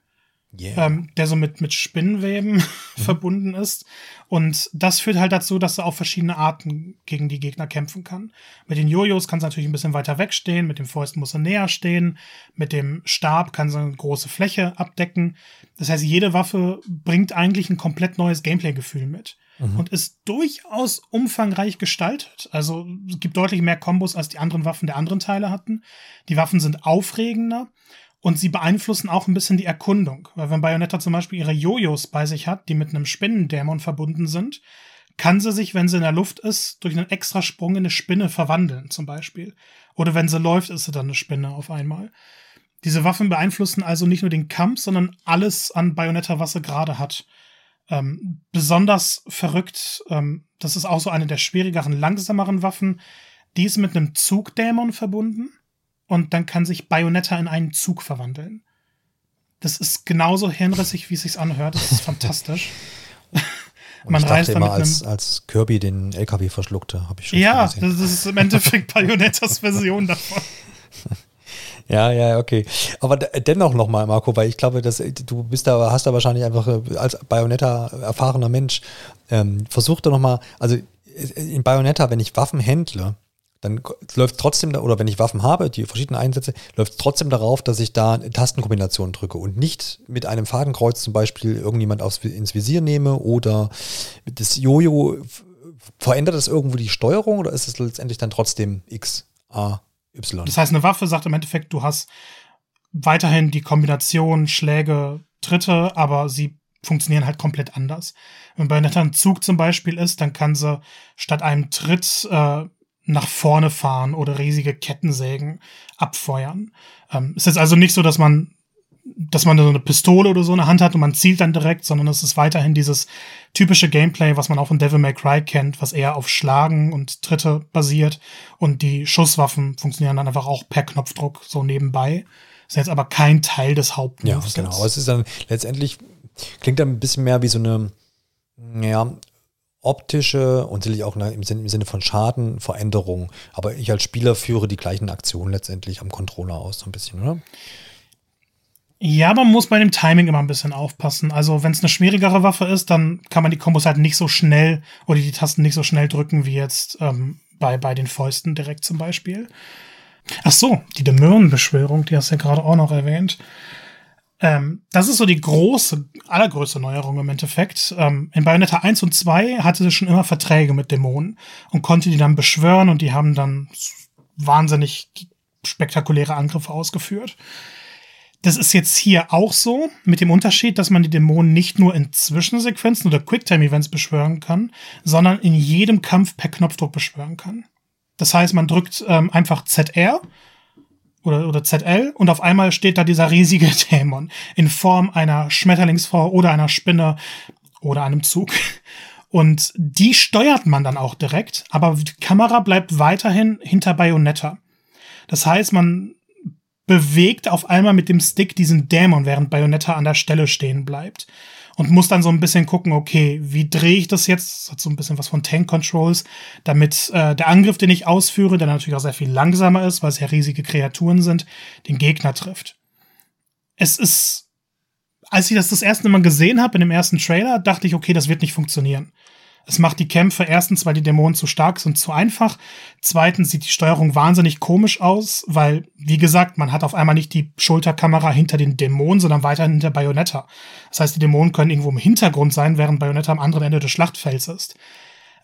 Yeah. Ähm, der so mit, mit Spinnenweben mhm. verbunden ist. Und das führt halt dazu, dass er auf verschiedene Arten gegen die Gegner kämpfen kann. Mit den Jojos kann sie natürlich ein bisschen weiter wegstehen, mit dem Fäusten muss er näher stehen, mit dem Stab kann sie eine große Fläche abdecken. Das heißt, jede Waffe bringt eigentlich ein komplett neues Gameplay-Gefühl mit. Mhm. Und ist durchaus umfangreich gestaltet. Also es gibt deutlich mehr Kombos, als die anderen Waffen der anderen Teile hatten. Die Waffen sind aufregender und sie beeinflussen auch ein bisschen die Erkundung. Weil wenn Bayonetta zum Beispiel ihre Jojos bei sich hat, die mit einem Spinnendämon verbunden sind, kann sie sich, wenn sie in der Luft ist, durch einen extra Sprung in eine Spinne verwandeln, zum Beispiel. Oder wenn sie läuft, ist sie dann eine Spinne auf einmal. Diese Waffen beeinflussen also nicht nur den Kampf, sondern alles an Bayonetta, was sie gerade hat. Ähm, besonders verrückt, ähm, das ist auch so eine der schwierigeren, langsameren Waffen. Die ist mit einem Zugdämon verbunden und dann kann sich Bayonetta in einen Zug verwandeln. Das ist genauso hirnrissig, wie es sich anhört. Das ist fantastisch. Man ich reist immer, als, als Kirby den LKW verschluckte, habe ich schon Ja, gesehen. das ist im Endeffekt Bayonettas Version davon. Ja, ja, okay. Aber dennoch nochmal, Marco, weil ich glaube, dass du bist da, hast da wahrscheinlich einfach äh, als Bayonetta erfahrener Mensch, ähm, versuch doch nochmal, also äh, in Bayonetta, wenn ich Waffen händle, dann läuft trotzdem, oder wenn ich Waffen habe, die verschiedenen Einsätze, läuft trotzdem darauf, dass ich da Tastenkombinationen drücke und nicht mit einem Fadenkreuz zum Beispiel irgendjemand aufs, ins Visier nehme oder das Jojo, verändert das irgendwo die Steuerung oder ist es letztendlich dann trotzdem X, A, Y? Das heißt, eine Waffe sagt im Endeffekt, du hast weiterhin die Kombination Schläge, Tritte, aber sie funktionieren halt komplett anders. Wenn bei einem Zug zum Beispiel ist, dann kann sie statt einem Tritt äh, nach vorne fahren oder riesige Kettensägen abfeuern. Ähm, ist jetzt also nicht so, dass man dass man so eine Pistole oder so in der Hand hat und man zielt dann direkt, sondern es ist weiterhin dieses typische Gameplay, was man auch von Devil May Cry kennt, was eher auf Schlagen und Tritte basiert und die Schusswaffen funktionieren dann einfach auch per Knopfdruck so nebenbei. Ist jetzt aber kein Teil des Hauptmoves. Ja, genau. Es ist dann letztendlich klingt dann ein bisschen mehr wie so eine ja, optische und sicherlich auch im Sinne, im Sinne von Schadenveränderung. Aber ich als Spieler führe die gleichen Aktionen letztendlich am Controller aus, so ein bisschen, oder? Ja, man muss bei dem Timing immer ein bisschen aufpassen. Also, wenn es eine schwierigere Waffe ist, dann kann man die Kombos halt nicht so schnell oder die Tasten nicht so schnell drücken wie jetzt ähm, bei, bei den Fäusten direkt zum Beispiel. Ach so, die Dämonenbeschwörung, die hast du ja gerade auch noch erwähnt. Ähm, das ist so die große, allergrößte Neuerung im Endeffekt. Ähm, in Bayonetta 1 und 2 hatte sie schon immer Verträge mit Dämonen und konnte die dann beschwören und die haben dann wahnsinnig spektakuläre Angriffe ausgeführt. Das ist jetzt hier auch so, mit dem Unterschied, dass man die Dämonen nicht nur in Zwischensequenzen oder Quicktime-Events beschwören kann, sondern in jedem Kampf per Knopfdruck beschwören kann. Das heißt, man drückt ähm, einfach ZR oder, oder ZL und auf einmal steht da dieser riesige Dämon in Form einer Schmetterlingsfrau oder einer Spinne oder einem Zug. Und die steuert man dann auch direkt, aber die Kamera bleibt weiterhin hinter Bayonetta. Das heißt, man bewegt auf einmal mit dem Stick diesen Dämon, während Bayonetta an der Stelle stehen bleibt und muss dann so ein bisschen gucken, okay, wie drehe ich das jetzt? Das hat so ein bisschen was von Tank Controls, damit äh, der Angriff, den ich ausführe, der natürlich auch sehr viel langsamer ist, weil es ja riesige Kreaturen sind, den Gegner trifft. Es ist, als ich das das erste Mal gesehen habe in dem ersten Trailer, dachte ich, okay, das wird nicht funktionieren. Es macht die Kämpfe erstens, weil die Dämonen zu stark sind, zu einfach. Zweitens sieht die Steuerung wahnsinnig komisch aus, weil, wie gesagt, man hat auf einmal nicht die Schulterkamera hinter den Dämonen, sondern weiterhin hinter Bayonetta. Das heißt, die Dämonen können irgendwo im Hintergrund sein, während Bayonetta am anderen Ende des Schlachtfelds ist.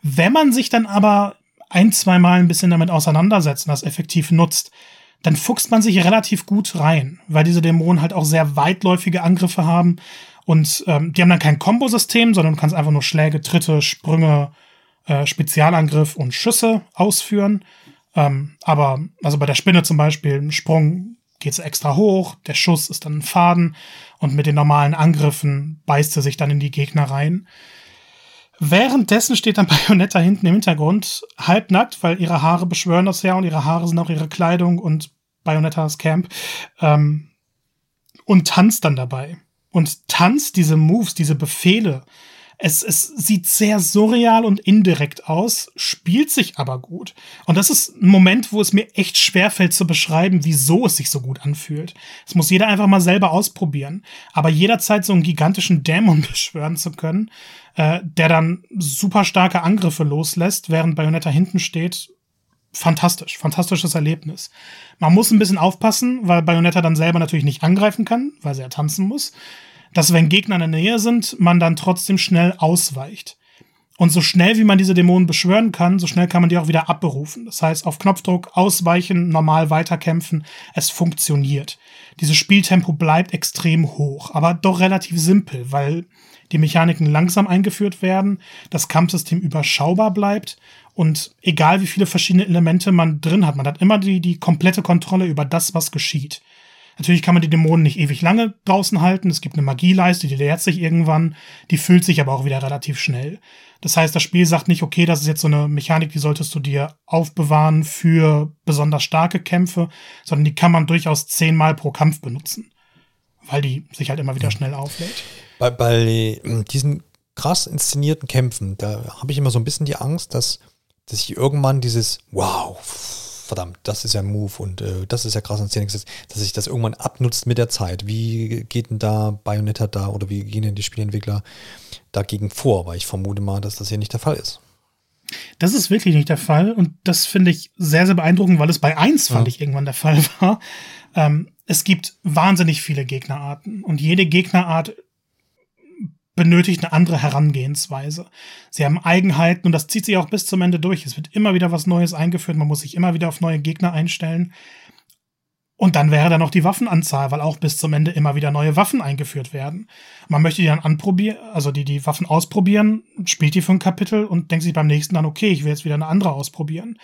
Wenn man sich dann aber ein, zwei Mal ein bisschen damit auseinandersetzt und das effektiv nutzt, dann fuchst man sich relativ gut rein, weil diese Dämonen halt auch sehr weitläufige Angriffe haben und ähm, die haben dann kein Kombosystem, sondern du kannst einfach nur Schläge, Tritte, Sprünge, äh, Spezialangriff und Schüsse ausführen. Ähm, aber also bei der Spinne zum Beispiel, ein Sprung geht extra hoch, der Schuss ist dann ein Faden und mit den normalen Angriffen beißt sie sich dann in die Gegner rein. Währenddessen steht dann Bayonetta hinten im Hintergrund, halbnackt, weil ihre Haare beschwören das ja und ihre Haare sind auch ihre Kleidung und Bayonettas Camp ähm, und tanzt dann dabei und tanzt diese Moves, diese Befehle. Es, es sieht sehr surreal und indirekt aus, spielt sich aber gut. Und das ist ein Moment, wo es mir echt schwerfällt zu beschreiben, wieso es sich so gut anfühlt. Es muss jeder einfach mal selber ausprobieren. Aber jederzeit so einen gigantischen Dämon beschwören zu können, äh, der dann super starke Angriffe loslässt, während Bayonetta hinten steht, fantastisch, fantastisches Erlebnis. Man muss ein bisschen aufpassen, weil Bayonetta dann selber natürlich nicht angreifen kann, weil sie ja tanzen muss, dass wenn Gegner in der Nähe sind, man dann trotzdem schnell ausweicht. Und so schnell wie man diese Dämonen beschwören kann, so schnell kann man die auch wieder abberufen. Das heißt, auf Knopfdruck ausweichen, normal weiterkämpfen. Es funktioniert. Dieses Spieltempo bleibt extrem hoch, aber doch relativ simpel, weil die Mechaniken langsam eingeführt werden, das Kampfsystem überschaubar bleibt und egal wie viele verschiedene Elemente man drin hat, man hat immer die, die komplette Kontrolle über das, was geschieht. Natürlich kann man die Dämonen nicht ewig lange draußen halten. Es gibt eine Magieleiste, die leert sich irgendwann, die füllt sich aber auch wieder relativ schnell. Das heißt, das Spiel sagt nicht, okay, das ist jetzt so eine Mechanik, die solltest du dir aufbewahren für besonders starke Kämpfe, sondern die kann man durchaus zehnmal pro Kampf benutzen, weil die sich halt immer wieder schnell auflädt. Bei, bei diesen krass inszenierten Kämpfen, da habe ich immer so ein bisschen die Angst, dass, dass ich irgendwann dieses Wow, verdammt, das ist ja ein Move und äh, das ist ja krass in Szene gesetzt, dass sich das irgendwann abnutzt mit der Zeit. Wie geht denn da Bayonetta da oder wie gehen denn die Spielentwickler dagegen vor? Weil ich vermute mal, dass das hier nicht der Fall ist. Das ist wirklich nicht der Fall und das finde ich sehr, sehr beeindruckend, weil es bei 1 fand ja. ich irgendwann der Fall war. Ähm, es gibt wahnsinnig viele Gegnerarten und jede Gegnerart benötigt eine andere Herangehensweise. Sie haben Eigenheiten und das zieht sich auch bis zum Ende durch. Es wird immer wieder was Neues eingeführt, man muss sich immer wieder auf neue Gegner einstellen. Und dann wäre da noch die Waffenanzahl, weil auch bis zum Ende immer wieder neue Waffen eingeführt werden. Man möchte die dann anprobieren, also die, die Waffen ausprobieren, spielt die für ein Kapitel und denkt sich beim nächsten dann, okay, ich will jetzt wieder eine andere ausprobieren.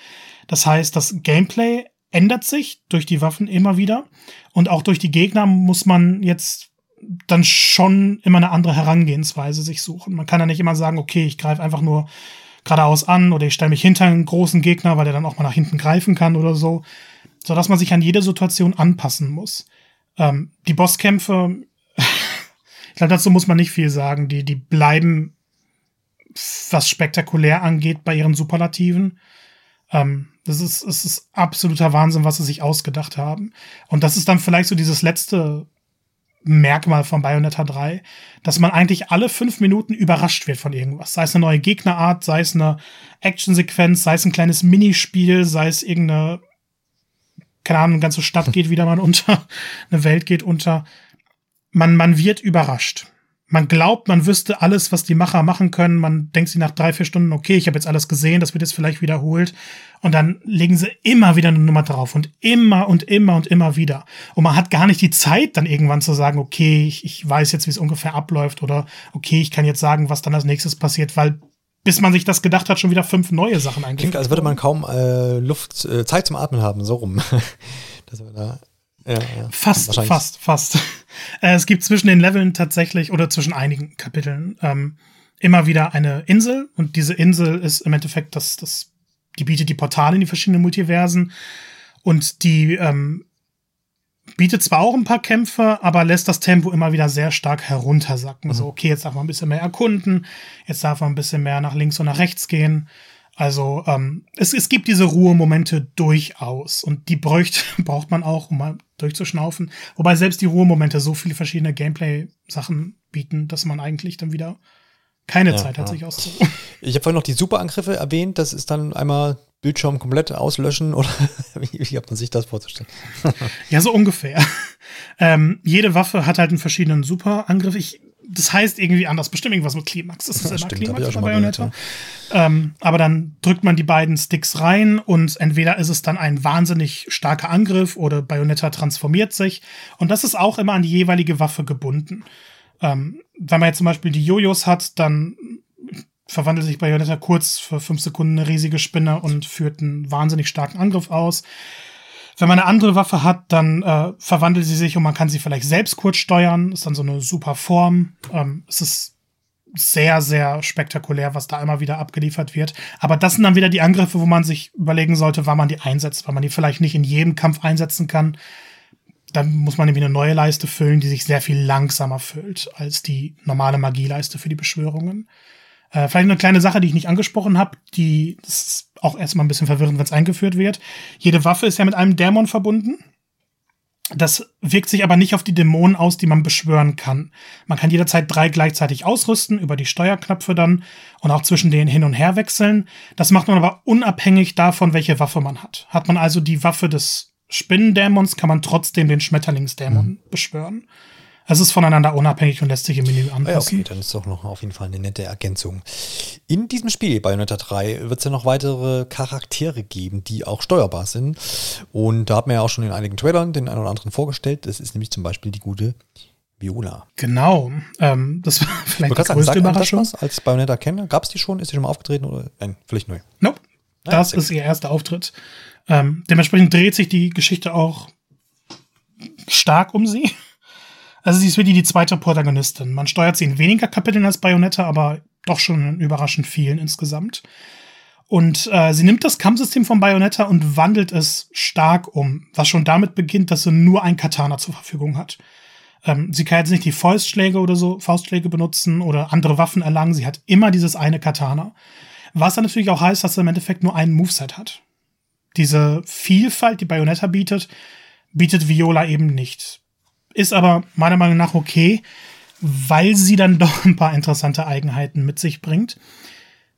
Das heißt, das Gameplay ändert sich durch die Waffen immer wieder und auch durch die Gegner muss man jetzt dann schon immer eine andere Herangehensweise sich suchen. Man kann ja nicht immer sagen, okay, ich greife einfach nur geradeaus an oder ich stelle mich hinter einen großen Gegner, weil der dann auch mal nach hinten greifen kann oder so, so dass man sich an jede Situation anpassen muss. Ähm, die Bosskämpfe, ich glaube, dazu muss man nicht viel sagen. Die, die bleiben, was spektakulär angeht, bei ihren Superlativen. Ähm, das ist, es ist absoluter Wahnsinn, was sie sich ausgedacht haben. Und das ist dann vielleicht so dieses letzte Merkmal von Bayonetta 3, dass man eigentlich alle fünf Minuten überrascht wird von irgendwas. Sei es eine neue Gegnerart, sei es eine Actionsequenz, sei es ein kleines Minispiel, sei es irgendeine, keine Ahnung, eine ganze Stadt geht wieder mal unter, eine Welt geht unter. Man, man wird überrascht man glaubt, man wüsste alles, was die Macher machen können. Man denkt sich nach drei, vier Stunden, okay, ich habe jetzt alles gesehen, das wird jetzt vielleicht wiederholt. Und dann legen sie immer wieder eine Nummer drauf und immer und immer und immer wieder. Und man hat gar nicht die Zeit, dann irgendwann zu sagen, okay, ich, ich weiß jetzt, wie es ungefähr abläuft oder okay, ich kann jetzt sagen, was dann als nächstes passiert, weil bis man sich das gedacht hat, schon wieder fünf neue Sachen eingeführt. Klingt, als würde man kaum äh, Luft, äh, Zeit zum Atmen haben, so rum. das, da ja, ja. Fast, fast, fast. Äh, es gibt zwischen den Leveln tatsächlich oder zwischen einigen Kapiteln ähm, immer wieder eine Insel und diese Insel ist im Endeffekt das, das, die bietet die Portale in die verschiedenen Multiversen und die ähm, bietet zwar auch ein paar Kämpfe, aber lässt das Tempo immer wieder sehr stark heruntersacken. Mhm. So, okay, jetzt darf man ein bisschen mehr erkunden, jetzt darf man ein bisschen mehr nach links und nach rechts gehen. Also ähm, es, es gibt diese Ruhemomente durchaus und die bräucht, braucht man auch, um mal durchzuschnaufen. Wobei selbst die Ruhemomente so viele verschiedene Gameplay-Sachen bieten, dass man eigentlich dann wieder keine ja, Zeit hat, ja. sich auszuruhen. Ich habe vorhin noch die Superangriffe erwähnt. Das ist dann einmal Bildschirm komplett auslöschen oder wie, wie hat man sich das vorzustellen? ja, so ungefähr. Ähm, jede Waffe hat halt einen verschiedenen Superangriff. Ich das heißt irgendwie anders, bestimmt irgendwas mit Klimax. Das ist ja, immer stimmt, Klimax bei Bayonetta. Ja. ähm, aber dann drückt man die beiden Sticks rein und entweder ist es dann ein wahnsinnig starker Angriff oder Bayonetta transformiert sich. Und das ist auch immer an die jeweilige Waffe gebunden. Ähm, wenn man jetzt zum Beispiel die Jojos hat, dann verwandelt sich Bayonetta kurz für fünf Sekunden eine riesige Spinne und führt einen wahnsinnig starken Angriff aus. Wenn man eine andere Waffe hat, dann äh, verwandelt sie sich und man kann sie vielleicht selbst kurz steuern. Ist dann so eine super Form. Ähm, es ist sehr, sehr spektakulär, was da immer wieder abgeliefert wird. Aber das sind dann wieder die Angriffe, wo man sich überlegen sollte, wann man die einsetzt, weil man die vielleicht nicht in jedem Kampf einsetzen kann. Dann muss man nämlich eine neue Leiste füllen, die sich sehr viel langsamer füllt als die normale Magieleiste für die Beschwörungen. Äh, vielleicht eine kleine Sache, die ich nicht angesprochen habe, die ist auch erstmal ein bisschen verwirrend, wenn es eingeführt wird. Jede Waffe ist ja mit einem Dämon verbunden. Das wirkt sich aber nicht auf die Dämonen aus, die man beschwören kann. Man kann jederzeit drei gleichzeitig ausrüsten, über die Steuerknöpfe dann und auch zwischen denen hin und her wechseln. Das macht man aber unabhängig davon, welche Waffe man hat. Hat man also die Waffe des Spinnendämons, kann man trotzdem den Schmetterlingsdämon mhm. beschwören. Es ist voneinander unabhängig und lässt sich im Menü anpassen. Ja, okay, dann ist doch noch auf jeden Fall eine nette Ergänzung. In diesem Spiel, Bayonetta 3, wird es ja noch weitere Charaktere geben, die auch steuerbar sind. Und da hat man ja auch schon in einigen Trailern den einen oder anderen vorgestellt. Das ist nämlich zum Beispiel die gute Viola. Genau. Ähm, das war vielleicht die größte sagen, Überraschung. Das was, als Bayonetta kenne, gab es die schon? Ist sie schon mal aufgetreten? Oder? Nein, völlig neu. Nope. Ah, das ist ihr erster Auftritt. Ähm, dementsprechend dreht sich die Geschichte auch stark um sie. Also sie ist wirklich die zweite Protagonistin. Man steuert sie in weniger Kapiteln als Bayonetta, aber doch schon in überraschend vielen insgesamt. Und äh, sie nimmt das Kampfsystem von Bayonetta und wandelt es stark um, was schon damit beginnt, dass sie nur ein Katana zur Verfügung hat. Ähm, sie kann jetzt nicht die Faustschläge oder so, Faustschläge benutzen oder andere Waffen erlangen. Sie hat immer dieses eine Katana. Was dann natürlich auch heißt, dass sie im Endeffekt nur einen Moveset hat. Diese Vielfalt, die Bayonetta bietet, bietet Viola eben nicht. Ist aber meiner Meinung nach okay, weil sie dann doch ein paar interessante Eigenheiten mit sich bringt.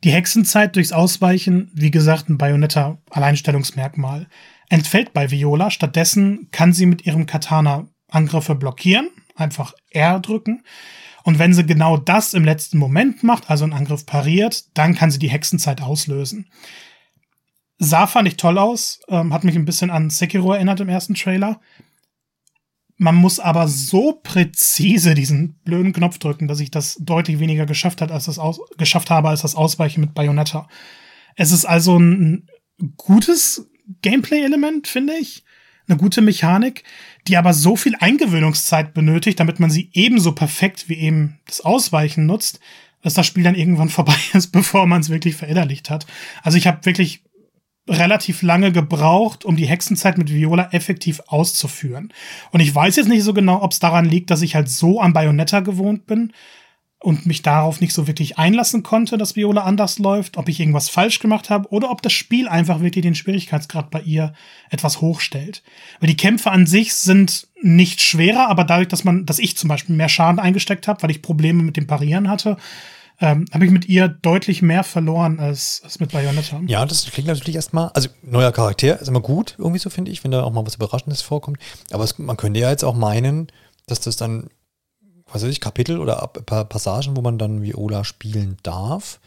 Die Hexenzeit durchs Ausweichen, wie gesagt, ein Bayonetta-Alleinstellungsmerkmal, entfällt bei Viola. Stattdessen kann sie mit ihrem Katana Angriffe blockieren, einfach R drücken. Und wenn sie genau das im letzten Moment macht, also einen Angriff pariert, dann kann sie die Hexenzeit auslösen. Sah fand ich toll aus, ähm, hat mich ein bisschen an Sekiro erinnert im ersten Trailer. Man muss aber so präzise diesen blöden Knopf drücken, dass ich das deutlich weniger geschafft, hat, als das aus geschafft habe als das Ausweichen mit Bayonetta. Es ist also ein gutes Gameplay-Element, finde ich. Eine gute Mechanik, die aber so viel Eingewöhnungszeit benötigt, damit man sie ebenso perfekt wie eben das Ausweichen nutzt, dass das Spiel dann irgendwann vorbei ist, bevor man es wirklich verinnerlicht hat. Also ich habe wirklich relativ lange gebraucht, um die Hexenzeit mit Viola effektiv auszuführen. Und ich weiß jetzt nicht so genau, ob es daran liegt, dass ich halt so an Bayonetta gewohnt bin und mich darauf nicht so wirklich einlassen konnte, dass Viola anders läuft, ob ich irgendwas falsch gemacht habe oder ob das Spiel einfach wirklich den Schwierigkeitsgrad bei ihr etwas hochstellt. Weil die Kämpfe an sich sind nicht schwerer, aber dadurch, dass man, dass ich zum Beispiel mehr Schaden eingesteckt habe, weil ich Probleme mit dem Parieren hatte, ähm, habe ich mit ihr deutlich mehr verloren als, als mit Bayonetta. Ja, das klingt natürlich erstmal, also neuer Charakter ist immer gut, irgendwie so finde ich, wenn da auch mal was Überraschendes vorkommt. Aber es, man könnte ja jetzt auch meinen, dass das dann, was weiß ich, Kapitel oder Passagen, wo man dann Viola spielen darf,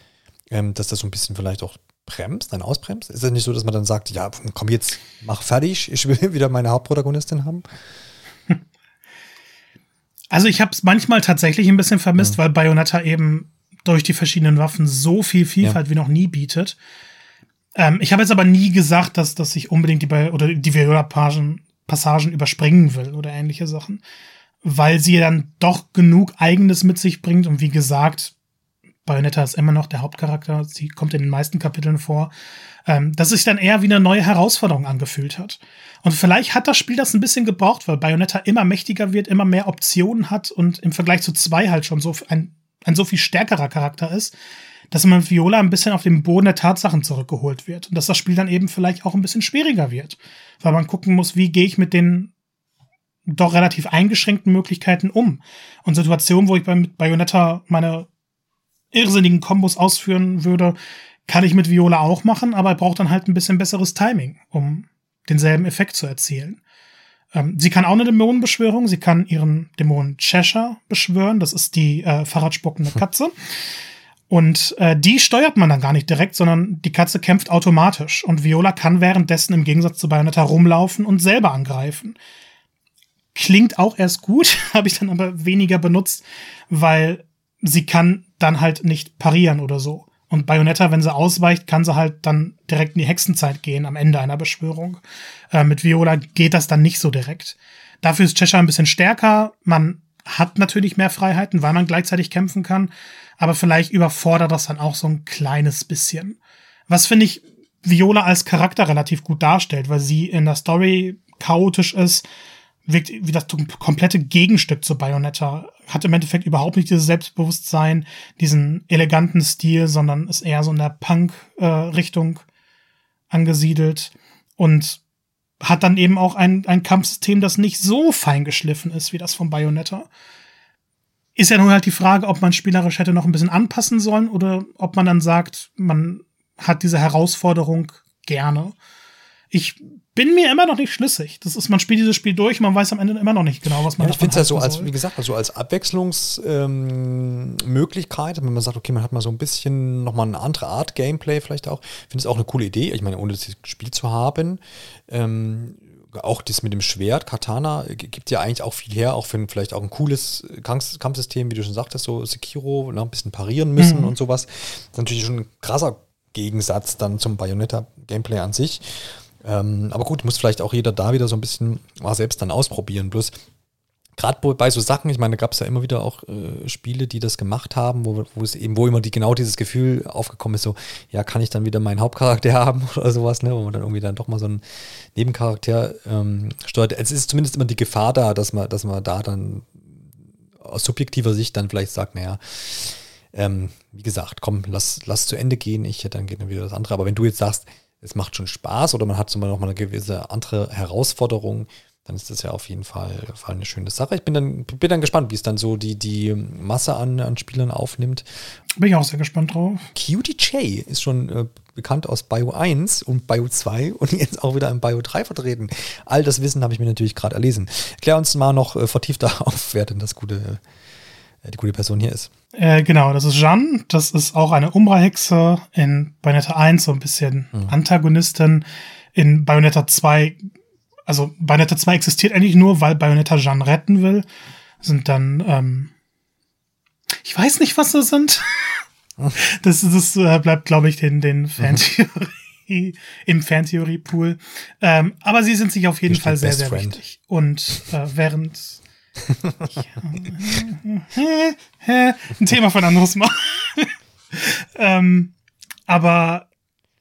ähm, dass das so ein bisschen vielleicht auch bremst, dann ausbremst? Ist es nicht so, dass man dann sagt, ja, komm jetzt, mach fertig, ich will wieder meine Hauptprotagonistin haben? Also ich habe es manchmal tatsächlich ein bisschen vermisst, mhm. weil Bayonetta eben durch die verschiedenen Waffen so viel Vielfalt ja. wie noch nie bietet. Ähm, ich habe jetzt aber nie gesagt, dass, dass ich unbedingt die bei oder die Viola-Passagen Passagen überspringen will oder ähnliche Sachen. Weil sie dann doch genug Eigenes mit sich bringt und wie gesagt, Bayonetta ist immer noch der Hauptcharakter, sie kommt in den meisten Kapiteln vor, ähm, dass sich dann eher wie eine neue Herausforderung angefühlt hat. Und vielleicht hat das Spiel das ein bisschen gebraucht, weil Bayonetta immer mächtiger wird, immer mehr Optionen hat und im Vergleich zu zwei halt schon so ein ein so viel stärkerer Charakter ist, dass man mit Viola ein bisschen auf den Boden der Tatsachen zurückgeholt wird. Und dass das Spiel dann eben vielleicht auch ein bisschen schwieriger wird. Weil man gucken muss, wie gehe ich mit den doch relativ eingeschränkten Möglichkeiten um. Und Situationen, wo ich bei Bayonetta meine irrsinnigen Kombos ausführen würde, kann ich mit Viola auch machen, aber er braucht dann halt ein bisschen besseres Timing, um denselben Effekt zu erzielen. Ähm, sie kann auch eine Dämonenbeschwörung. Sie kann ihren Dämonen Cheshire beschwören. Das ist die äh, Fahrradspuckende Katze. Und äh, die steuert man dann gar nicht direkt, sondern die Katze kämpft automatisch. Und Viola kann währenddessen im Gegensatz zu Bayonetta rumlaufen und selber angreifen. Klingt auch erst gut, habe ich dann aber weniger benutzt, weil sie kann dann halt nicht parieren oder so. Und Bayonetta, wenn sie ausweicht, kann sie halt dann direkt in die Hexenzeit gehen am Ende einer Beschwörung. Äh, mit Viola geht das dann nicht so direkt. Dafür ist Cheshire ein bisschen stärker. Man hat natürlich mehr Freiheiten, weil man gleichzeitig kämpfen kann. Aber vielleicht überfordert das dann auch so ein kleines bisschen. Was finde ich Viola als Charakter relativ gut darstellt, weil sie in der Story chaotisch ist, wirkt wie das komplette Gegenstück zu Bayonetta. Hat im Endeffekt überhaupt nicht dieses Selbstbewusstsein, diesen eleganten Stil, sondern ist eher so in der Punk-Richtung äh, angesiedelt und hat dann eben auch ein, ein Kampfsystem, das nicht so fein geschliffen ist wie das von Bayonetta. Ist ja nun halt die Frage, ob man spielerisch hätte noch ein bisschen anpassen sollen oder ob man dann sagt, man hat diese Herausforderung gerne. Ich bin mir immer noch nicht schlüssig. Das ist, man spielt dieses Spiel durch, man weiß am Ende immer noch nicht genau, was man ja, Ich finde es ja so als, wie gesagt, also als Abwechslungsmöglichkeit, ähm, wenn man sagt, okay, man hat mal so ein bisschen nochmal eine andere Art Gameplay vielleicht auch, finde es auch eine coole Idee. Ich meine, ohne das Spiel zu haben, ähm, auch das mit dem Schwert, Katana, gibt ja eigentlich auch viel her, auch für vielleicht auch ein cooles Kampfsystem, wie du schon sagtest, so Sekiro, ne, ein bisschen parieren müssen mhm. und sowas. Das ist natürlich schon ein krasser Gegensatz dann zum Bayonetta-Gameplay an sich. Ähm, aber gut, muss vielleicht auch jeder da wieder so ein bisschen mal selbst dann ausprobieren. Bloß gerade bei so Sachen, ich meine, gab es ja immer wieder auch äh, Spiele, die das gemacht haben, wo, wo es eben, wo immer die genau dieses Gefühl aufgekommen ist, so, ja, kann ich dann wieder meinen Hauptcharakter haben oder sowas, ne? Wo man dann irgendwie dann doch mal so einen Nebencharakter ähm, steuert. Es ist zumindest immer die Gefahr da, dass man, dass man da dann aus subjektiver Sicht dann vielleicht sagt, naja, ähm, wie gesagt, komm, lass, lass zu Ende gehen, ich hätte dann geht dann wieder das andere. Aber wenn du jetzt sagst, es macht schon Spaß oder man hat zum Beispiel noch mal eine gewisse andere Herausforderung, dann ist das ja auf jeden Fall, Fall eine schöne Sache. Ich bin dann, bin dann gespannt, wie es dann so die, die Masse an, an Spielern aufnimmt. Bin ich auch sehr gespannt drauf. QDJ ist schon äh, bekannt aus Bio 1 und Bio 2 und jetzt auch wieder im Bio 3 vertreten. All das Wissen habe ich mir natürlich gerade erlesen. Klär uns mal noch äh, vertiefter auf, wer denn das gute, äh, die gute Person hier ist. Äh, genau, das ist Jeanne. Das ist auch eine Umbra-Hexe in Bayonetta 1, so ein bisschen mhm. Antagonistin. In Bayonetta 2, also Bayonetta 2 existiert eigentlich nur, weil Bayonetta Jeanne retten will. Sind dann, ähm, ich weiß nicht, was das sind. das das äh, bleibt, glaube ich, den, den Fantheorie, im Fantheorie-Pool. Ähm, aber sie sind sich auf jeden Fall sehr, sehr friend. wichtig. Und äh, während ein Thema von anderes Mal. ähm, aber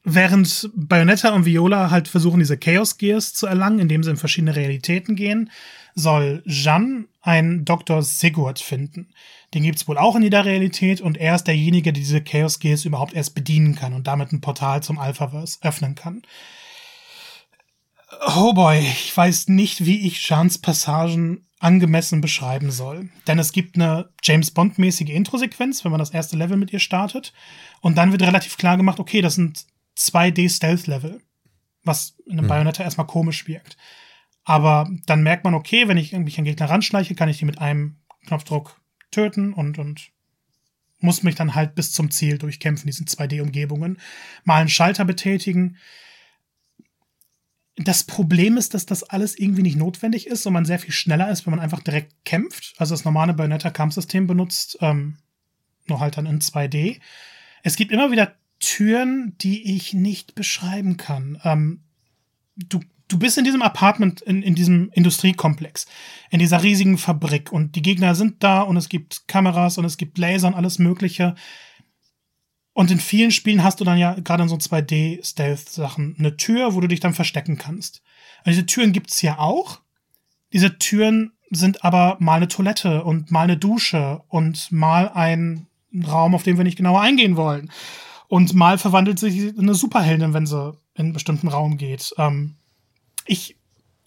während Bayonetta und Viola halt versuchen, diese Chaos Gears zu erlangen, indem sie in verschiedene Realitäten gehen, soll Jeanne einen Dr. Sigurd finden. Den gibt's wohl auch in jeder Realität und er ist derjenige, der diese Chaos Gears überhaupt erst bedienen kann und damit ein Portal zum Alphaverse öffnen kann. Oh boy, ich weiß nicht, wie ich Jeans Passagen angemessen beschreiben soll. Denn es gibt eine James Bond-mäßige Intro-Sequenz, wenn man das erste Level mit ihr startet. Und dann wird relativ klar gemacht, okay, das sind 2D-Stealth-Level. Was in einem hm. Bayonetta erstmal komisch wirkt. Aber dann merkt man, okay, wenn ich mich an Gegner ranschleiche, kann ich die mit einem Knopfdruck töten und, und muss mich dann halt bis zum Ziel durchkämpfen, diesen 2D-Umgebungen. Mal einen Schalter betätigen, das Problem ist, dass das alles irgendwie nicht notwendig ist und man sehr viel schneller ist, wenn man einfach direkt kämpft. Also das normale Bayonetta-Kampfsystem benutzt, ähm, nur halt dann in 2D. Es gibt immer wieder Türen, die ich nicht beschreiben kann. Ähm, du, du bist in diesem Apartment, in, in diesem Industriekomplex, in dieser riesigen Fabrik und die Gegner sind da und es gibt Kameras und es gibt Laser und alles Mögliche. Und in vielen Spielen hast du dann ja gerade in so 2D-Stealth-Sachen eine Tür, wo du dich dann verstecken kannst. Und diese Türen gibt's ja auch. Diese Türen sind aber mal eine Toilette und mal eine Dusche und mal ein Raum, auf den wir nicht genauer eingehen wollen. Und mal verwandelt sich eine Superheldin, wenn sie in einen bestimmten Raum geht. Ähm, ich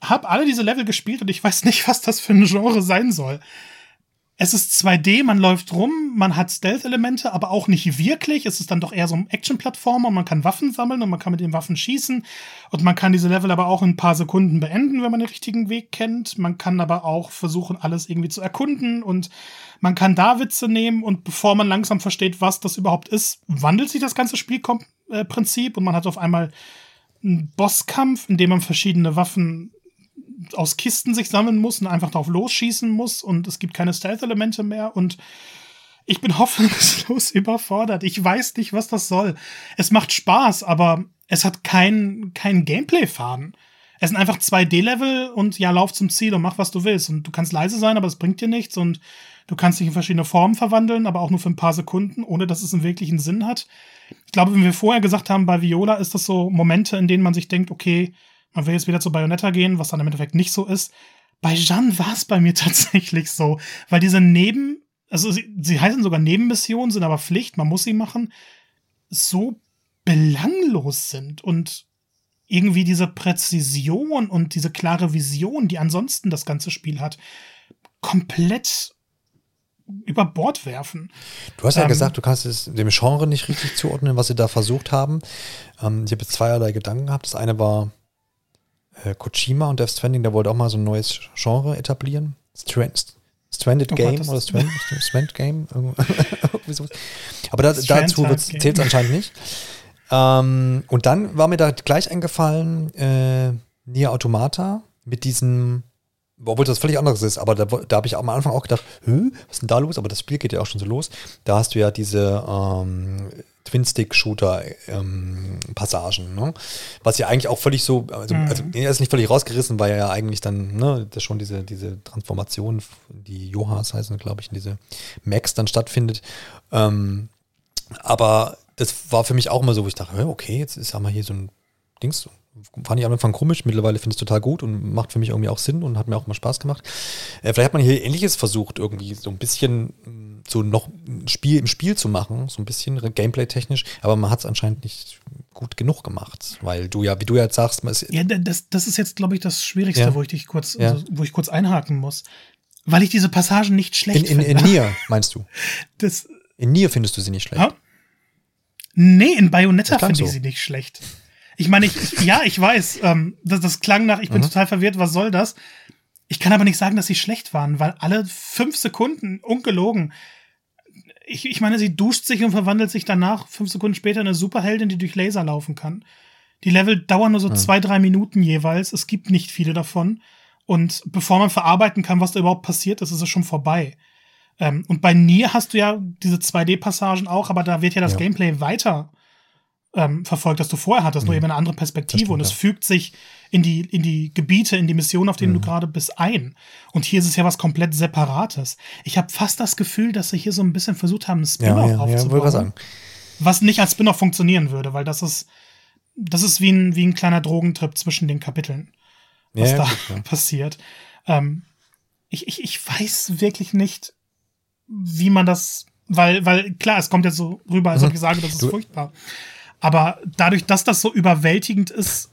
habe alle diese Level gespielt und ich weiß nicht, was das für ein Genre sein soll es ist 2D, man läuft rum, man hat Stealth-Elemente, aber auch nicht wirklich. Es ist dann doch eher so ein Action-Plattformer und man kann Waffen sammeln und man kann mit den Waffen schießen. Und man kann diese Level aber auch in ein paar Sekunden beenden, wenn man den richtigen Weg kennt. Man kann aber auch versuchen, alles irgendwie zu erkunden und man kann da Witze nehmen und bevor man langsam versteht, was das überhaupt ist, wandelt sich das ganze Spielprinzip und man hat auf einmal einen Bosskampf, in dem man verschiedene Waffen aus Kisten sich sammeln muss und einfach darauf losschießen muss und es gibt keine Stealth-Elemente mehr und ich bin hoffnungslos überfordert. Ich weiß nicht, was das soll. Es macht Spaß, aber es hat keinen kein Gameplay-Faden. Es sind einfach 2D-Level und ja, lauf zum Ziel und mach, was du willst. Und du kannst leise sein, aber es bringt dir nichts. Und du kannst dich in verschiedene Formen verwandeln, aber auch nur für ein paar Sekunden, ohne dass es einen wirklichen Sinn hat. Ich glaube, wenn wir vorher gesagt haben, bei Viola ist das so Momente, in denen man sich denkt, okay, man will jetzt wieder zu Bayonetta gehen, was dann im Endeffekt nicht so ist. Bei Jeanne war es bei mir tatsächlich so, weil diese Neben, also sie, sie heißen sogar Nebenmissionen, sind aber Pflicht, man muss sie machen, so belanglos sind und irgendwie diese Präzision und diese klare Vision, die ansonsten das ganze Spiel hat, komplett über Bord werfen. Du hast ja ähm, gesagt, du kannst es dem Genre nicht richtig zuordnen, was sie da versucht haben. Ähm, ich habe jetzt zweierlei Gedanken gehabt. Das eine war äh, Kojima und Death Stranding, der wollte auch mal so ein neues Genre etablieren. Strand, Stranded oh Game Gott, oder Strand, Strand Game. Aber da, dazu zählt es anscheinend nicht. Ähm, und dann war mir da gleich eingefallen, äh, Nier Automata mit diesem, obwohl das völlig anderes ist, aber da, da habe ich am Anfang auch gedacht, was ist denn da los? Aber das Spiel geht ja auch schon so los. Da hast du ja diese ähm, Twin-Stick-Shooter-Passagen, ähm, ne? Was ja eigentlich auch völlig so, also, mhm. also er ist nicht völlig rausgerissen, weil er ja eigentlich dann, ne, das schon diese, diese Transformation, die Johas heißen, glaube ich, in diese Max dann stattfindet. Ähm, aber das war für mich auch immer so, wo ich dachte, okay, jetzt ist, haben wir hier so ein Dings, fand ich am Anfang komisch, mittlerweile finde ich es total gut und macht für mich irgendwie auch Sinn und hat mir auch mal Spaß gemacht. Äh, vielleicht hat man hier ähnliches versucht, irgendwie so ein bisschen mm, so noch ein Spiel im Spiel zu machen, so ein bisschen Gameplay-technisch, aber man hat es anscheinend nicht gut genug gemacht, weil du ja, wie du ja jetzt sagst, man ist Ja, das, das ist jetzt, glaube ich, das Schwierigste, ja. wo ich dich kurz, ja. also, wo ich kurz einhaken muss. Weil ich diese Passagen nicht schlecht in, in, finde. In Nier, meinst du? Das, in Nier findest du sie nicht schlecht. Ja? Nee, in Bayonetta finde ich so. sie nicht schlecht. Ich meine, ich, ja, ich weiß, ähm, das, das klang nach, ich bin mhm. total verwirrt, was soll das? Ich kann aber nicht sagen, dass sie schlecht waren, weil alle fünf Sekunden, ungelogen, ich, ich meine, sie duscht sich und verwandelt sich danach fünf Sekunden später in eine Superheldin, die durch Laser laufen kann. Die Level dauern nur so mhm. zwei, drei Minuten jeweils. Es gibt nicht viele davon. Und bevor man verarbeiten kann, was da überhaupt passiert ist, ist es schon vorbei. Ähm, und bei Nier hast du ja diese 2D-Passagen auch, aber da wird ja das ja. Gameplay weiter ähm, verfolgt, das du vorher hattest, mhm. nur eben eine andere Perspektive stimmt, und es ja. fügt sich in die, in die Gebiete, in die Mission, auf denen mhm. du gerade bist, ein. Und hier ist es ja was komplett Separates. Ich habe fast das Gefühl, dass sie hier so ein bisschen versucht haben, ein Spin-off ja, ja, aufzubauen. Ja, sagen. Was nicht als Spin-off funktionieren würde, weil das ist, das ist wie ein, wie ein kleiner Drogentrip zwischen den Kapiteln, was da gut, passiert. Ähm, ich, ich, ich weiß wirklich nicht, wie man das, weil, weil klar, es kommt jetzt so rüber, als ob mhm. ich sage, das ist du, furchtbar. Aber dadurch, dass das so überwältigend ist,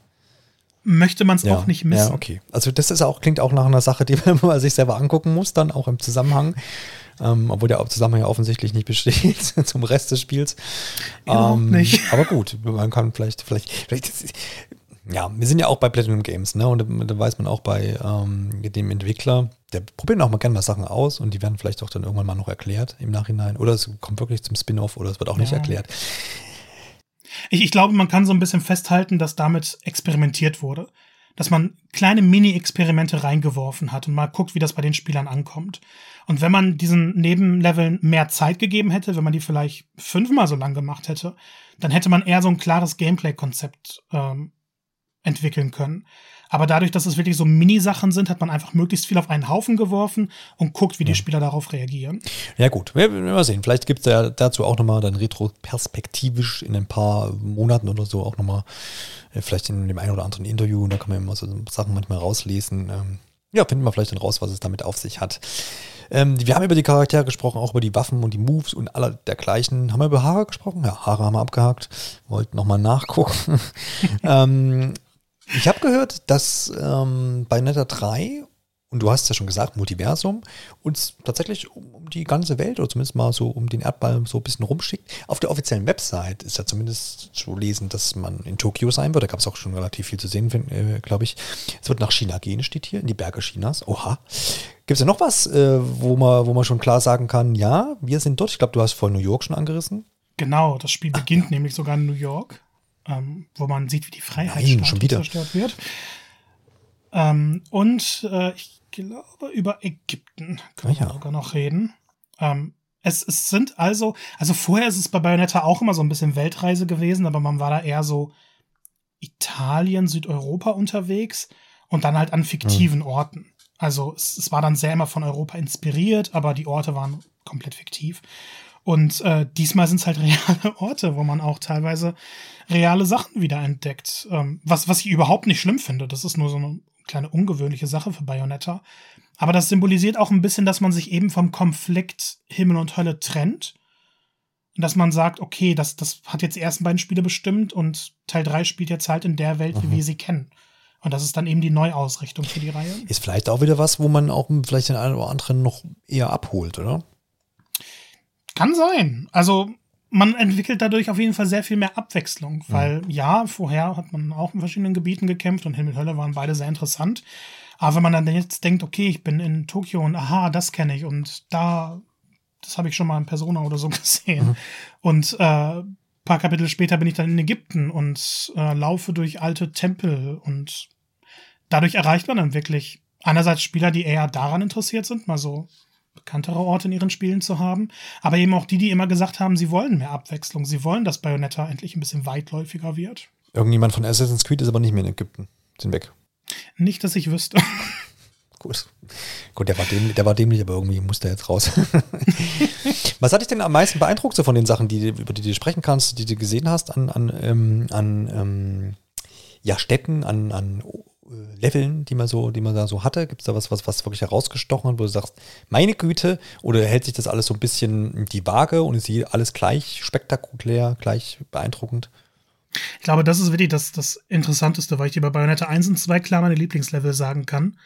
möchte man es ja, auch nicht missen. Ja, okay. Also das ist auch, klingt auch nach einer Sache, die man sich selber angucken muss, dann auch im Zusammenhang. Ähm, obwohl der Zusammenhang ja offensichtlich nicht besteht zum Rest des Spiels. Ähm, nicht. Aber gut, man kann vielleicht, vielleicht, vielleicht ja, wir sind ja auch bei Platinum Games, ne? Und da weiß man auch bei ähm, dem Entwickler, der probiert auch mal gerne mal Sachen aus und die werden vielleicht auch dann irgendwann mal noch erklärt im Nachhinein. Oder es kommt wirklich zum Spin-off oder es wird auch ja. nicht erklärt. Ich, ich glaube, man kann so ein bisschen festhalten, dass damit experimentiert wurde. Dass man kleine Mini-Experimente reingeworfen hat und mal guckt, wie das bei den Spielern ankommt. Und wenn man diesen Nebenleveln mehr Zeit gegeben hätte, wenn man die vielleicht fünfmal so lang gemacht hätte, dann hätte man eher so ein klares Gameplay-Konzept ähm, entwickeln können. Aber dadurch, dass es wirklich so Mini-Sachen sind, hat man einfach möglichst viel auf einen Haufen geworfen und guckt, wie die Spieler darauf reagieren. Ja, gut, wir werden mal sehen. Vielleicht gibt es ja dazu auch nochmal dann retro-perspektivisch in ein paar Monaten oder so auch nochmal, äh, vielleicht in dem einen oder anderen Interview, und da kann man immer so Sachen manchmal rauslesen. Ähm, ja, finden wir vielleicht dann raus, was es damit auf sich hat. Ähm, wir haben über die Charaktere gesprochen, auch über die Waffen und die Moves und aller dergleichen. Haben wir über Haare gesprochen? Ja, Haare haben wir abgehakt. Wollten nochmal nachgucken. ähm, ich habe gehört, dass ähm, bei Netta 3, und du hast ja schon gesagt, Multiversum, uns tatsächlich um, um, die ganze Welt oder zumindest mal so um den Erdball so ein bisschen rumschickt. Auf der offiziellen Website ist ja zumindest zu lesen, dass man in Tokio sein wird. Da gab es auch schon relativ viel zu sehen, äh, glaube ich. Es wird nach China gehen, steht hier, in die Berge Chinas. Oha. Gibt es ja noch was, äh, wo, man, wo man schon klar sagen kann, ja, wir sind dort. Ich glaube, du hast vor New York schon angerissen. Genau, das Spiel beginnt Ach, nämlich sogar in New York ähm, wo man sieht, wie die Freiheit zerstört wird. Ähm, und äh, ich glaube, über Ägypten können ah, ja. wir sogar noch reden. Ähm, es, es sind also, also vorher ist es bei Bayonetta auch immer so ein bisschen Weltreise gewesen, aber man war da eher so Italien, Südeuropa unterwegs und dann halt an fiktiven mhm. Orten. Also es, es, war dann sehr immer von Europa inspiriert, aber die Orte waren komplett fiktiv. Und äh, diesmal sind es halt reale Orte, wo man auch teilweise reale Sachen wiederentdeckt. Ähm, was, was ich überhaupt nicht schlimm finde. Das ist nur so eine kleine ungewöhnliche Sache für Bayonetta. Aber das symbolisiert auch ein bisschen, dass man sich eben vom Konflikt Himmel und Hölle trennt. Und dass man sagt, okay, das, das hat jetzt die ersten beiden Spiele bestimmt und Teil 3 spielt jetzt halt in der Welt, wie mhm. wir sie kennen. Und das ist dann eben die Neuausrichtung für die Reihe. Ist vielleicht auch wieder was, wo man auch vielleicht den einen oder anderen noch eher abholt, oder? Kann sein. Also man entwickelt dadurch auf jeden Fall sehr viel mehr Abwechslung, weil mhm. ja, vorher hat man auch in verschiedenen Gebieten gekämpft und Himmel und Hölle waren beide sehr interessant. Aber wenn man dann jetzt denkt, okay, ich bin in Tokio und aha, das kenne ich und da, das habe ich schon mal in Persona oder so gesehen. Mhm. Und äh, paar Kapitel später bin ich dann in Ägypten und äh, laufe durch alte Tempel und dadurch erreicht man dann wirklich einerseits Spieler, die eher daran interessiert sind, mal so bekanntere Orte in ihren Spielen zu haben, aber eben auch die, die immer gesagt haben, sie wollen mehr Abwechslung, sie wollen, dass Bayonetta endlich ein bisschen weitläufiger wird. Irgendjemand von Assassin's Creed ist aber nicht mehr in Ägypten. Sind weg. Nicht, dass ich wüsste. Gut. Gut, der war, dämlich, der war dämlich, aber irgendwie muss der jetzt raus. Was hat dich denn am meisten beeindruckt so von den Sachen, die, über die du sprechen kannst, die du gesehen hast an, an, ähm, an ähm, ja, Städten, an, an Leveln, die man so, die man da so hatte? Gibt es da was, was, was wirklich herausgestochen hat, wo du sagst, meine Güte, oder hält sich das alles so ein bisschen die Waage und ist hier alles gleich spektakulär, gleich beeindruckend? Ich glaube, das ist wirklich das, das Interessanteste, weil ich dir bei Bayonetta 1 und 2 klar meine Lieblingslevel sagen kann.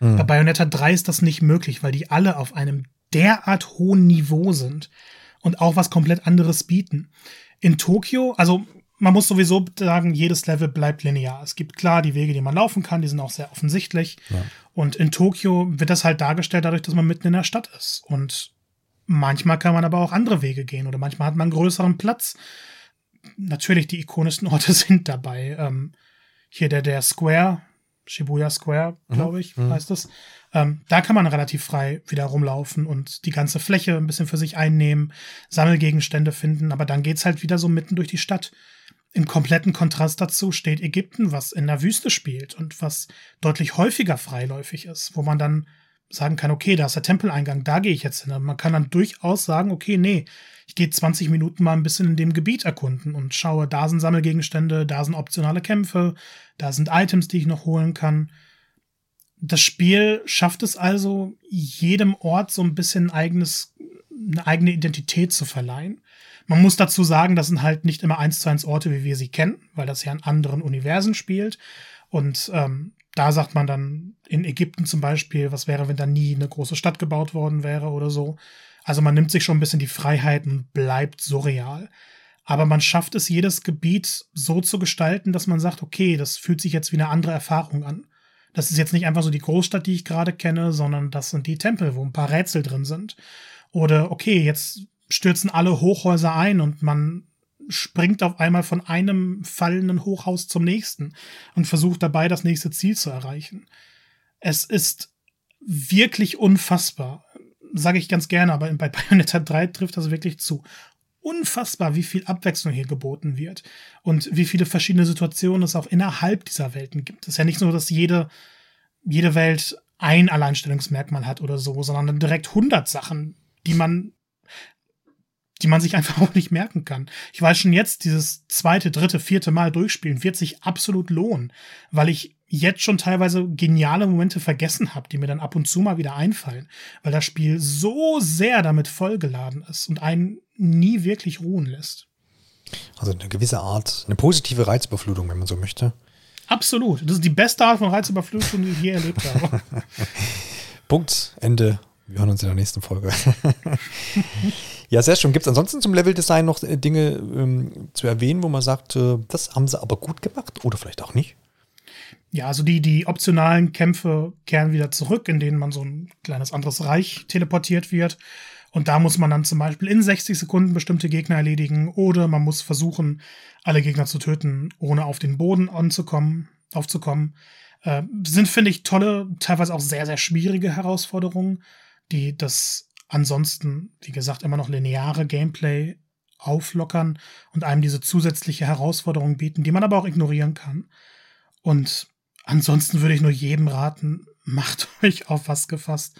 Mhm. Bei Bayonetta 3 ist das nicht möglich, weil die alle auf einem derart hohen Niveau sind und auch was komplett anderes bieten. In Tokio, also man muss sowieso sagen, jedes Level bleibt linear. Es gibt klar die Wege, die man laufen kann, die sind auch sehr offensichtlich. Ja. Und in Tokio wird das halt dargestellt dadurch, dass man mitten in der Stadt ist. Und manchmal kann man aber auch andere Wege gehen oder manchmal hat man einen größeren Platz. Natürlich, die ikonischsten Orte sind dabei. Ähm, hier der, der Square, Shibuya Square, glaube mhm. ich, mhm. heißt es. Ähm, da kann man relativ frei wieder rumlaufen und die ganze Fläche ein bisschen für sich einnehmen, Sammelgegenstände finden, aber dann geht's halt wieder so mitten durch die Stadt. Im kompletten Kontrast dazu steht Ägypten, was in der Wüste spielt und was deutlich häufiger freiläufig ist, wo man dann sagen kann, okay, da ist der Tempeleingang, da gehe ich jetzt hin. Man kann dann durchaus sagen, okay, nee, ich gehe 20 Minuten mal ein bisschen in dem Gebiet erkunden und schaue, da sind Sammelgegenstände, da sind optionale Kämpfe, da sind Items, die ich noch holen kann. Das Spiel schafft es also, jedem Ort so ein bisschen ein eigenes, eine eigene Identität zu verleihen. Man muss dazu sagen, das sind halt nicht immer eins zu eins Orte, wie wir sie kennen, weil das ja in anderen Universen spielt. Und ähm, da sagt man dann in Ägypten zum Beispiel, was wäre, wenn da nie eine große Stadt gebaut worden wäre oder so. Also man nimmt sich schon ein bisschen die Freiheit und bleibt surreal. Aber man schafft es, jedes Gebiet so zu gestalten, dass man sagt, okay, das fühlt sich jetzt wie eine andere Erfahrung an. Das ist jetzt nicht einfach so die Großstadt, die ich gerade kenne, sondern das sind die Tempel, wo ein paar Rätsel drin sind. Oder okay, jetzt stürzen alle Hochhäuser ein und man springt auf einmal von einem fallenden Hochhaus zum nächsten und versucht dabei das nächste Ziel zu erreichen. Es ist wirklich unfassbar. Sage ich ganz gerne, aber bei Bayonetta 3 trifft das wirklich zu. Unfassbar, wie viel Abwechslung hier geboten wird und wie viele verschiedene Situationen es auch innerhalb dieser Welten gibt. Es ist ja nicht so, dass jede, jede Welt ein Alleinstellungsmerkmal hat oder so, sondern direkt 100 Sachen, die man die man sich einfach auch nicht merken kann. Ich weiß schon jetzt, dieses zweite, dritte, vierte Mal durchspielen wird sich absolut lohnen, weil ich jetzt schon teilweise geniale Momente vergessen habe, die mir dann ab und zu mal wieder einfallen, weil das Spiel so sehr damit vollgeladen ist und einen nie wirklich ruhen lässt. Also eine gewisse Art, eine positive Reizüberflutung, wenn man so möchte. Absolut. Das ist die beste Art von Reizüberflutung, die ich je erlebt habe. Punkt. Ende. Wir hören uns in der nächsten Folge. ja, sehr schön. Gibt es ansonsten zum Leveldesign noch äh, Dinge ähm, zu erwähnen, wo man sagt, äh, das haben sie aber gut gemacht oder vielleicht auch nicht? Ja, also die, die optionalen Kämpfe kehren wieder zurück, in denen man so ein kleines anderes Reich teleportiert wird. Und da muss man dann zum Beispiel in 60 Sekunden bestimmte Gegner erledigen oder man muss versuchen, alle Gegner zu töten, ohne auf den Boden anzukommen, aufzukommen. Äh, sind, finde ich, tolle, teilweise auch sehr, sehr schwierige Herausforderungen die das ansonsten, wie gesagt, immer noch lineare Gameplay auflockern und einem diese zusätzliche Herausforderung bieten, die man aber auch ignorieren kann. Und ansonsten würde ich nur jedem raten, macht euch auf was gefasst.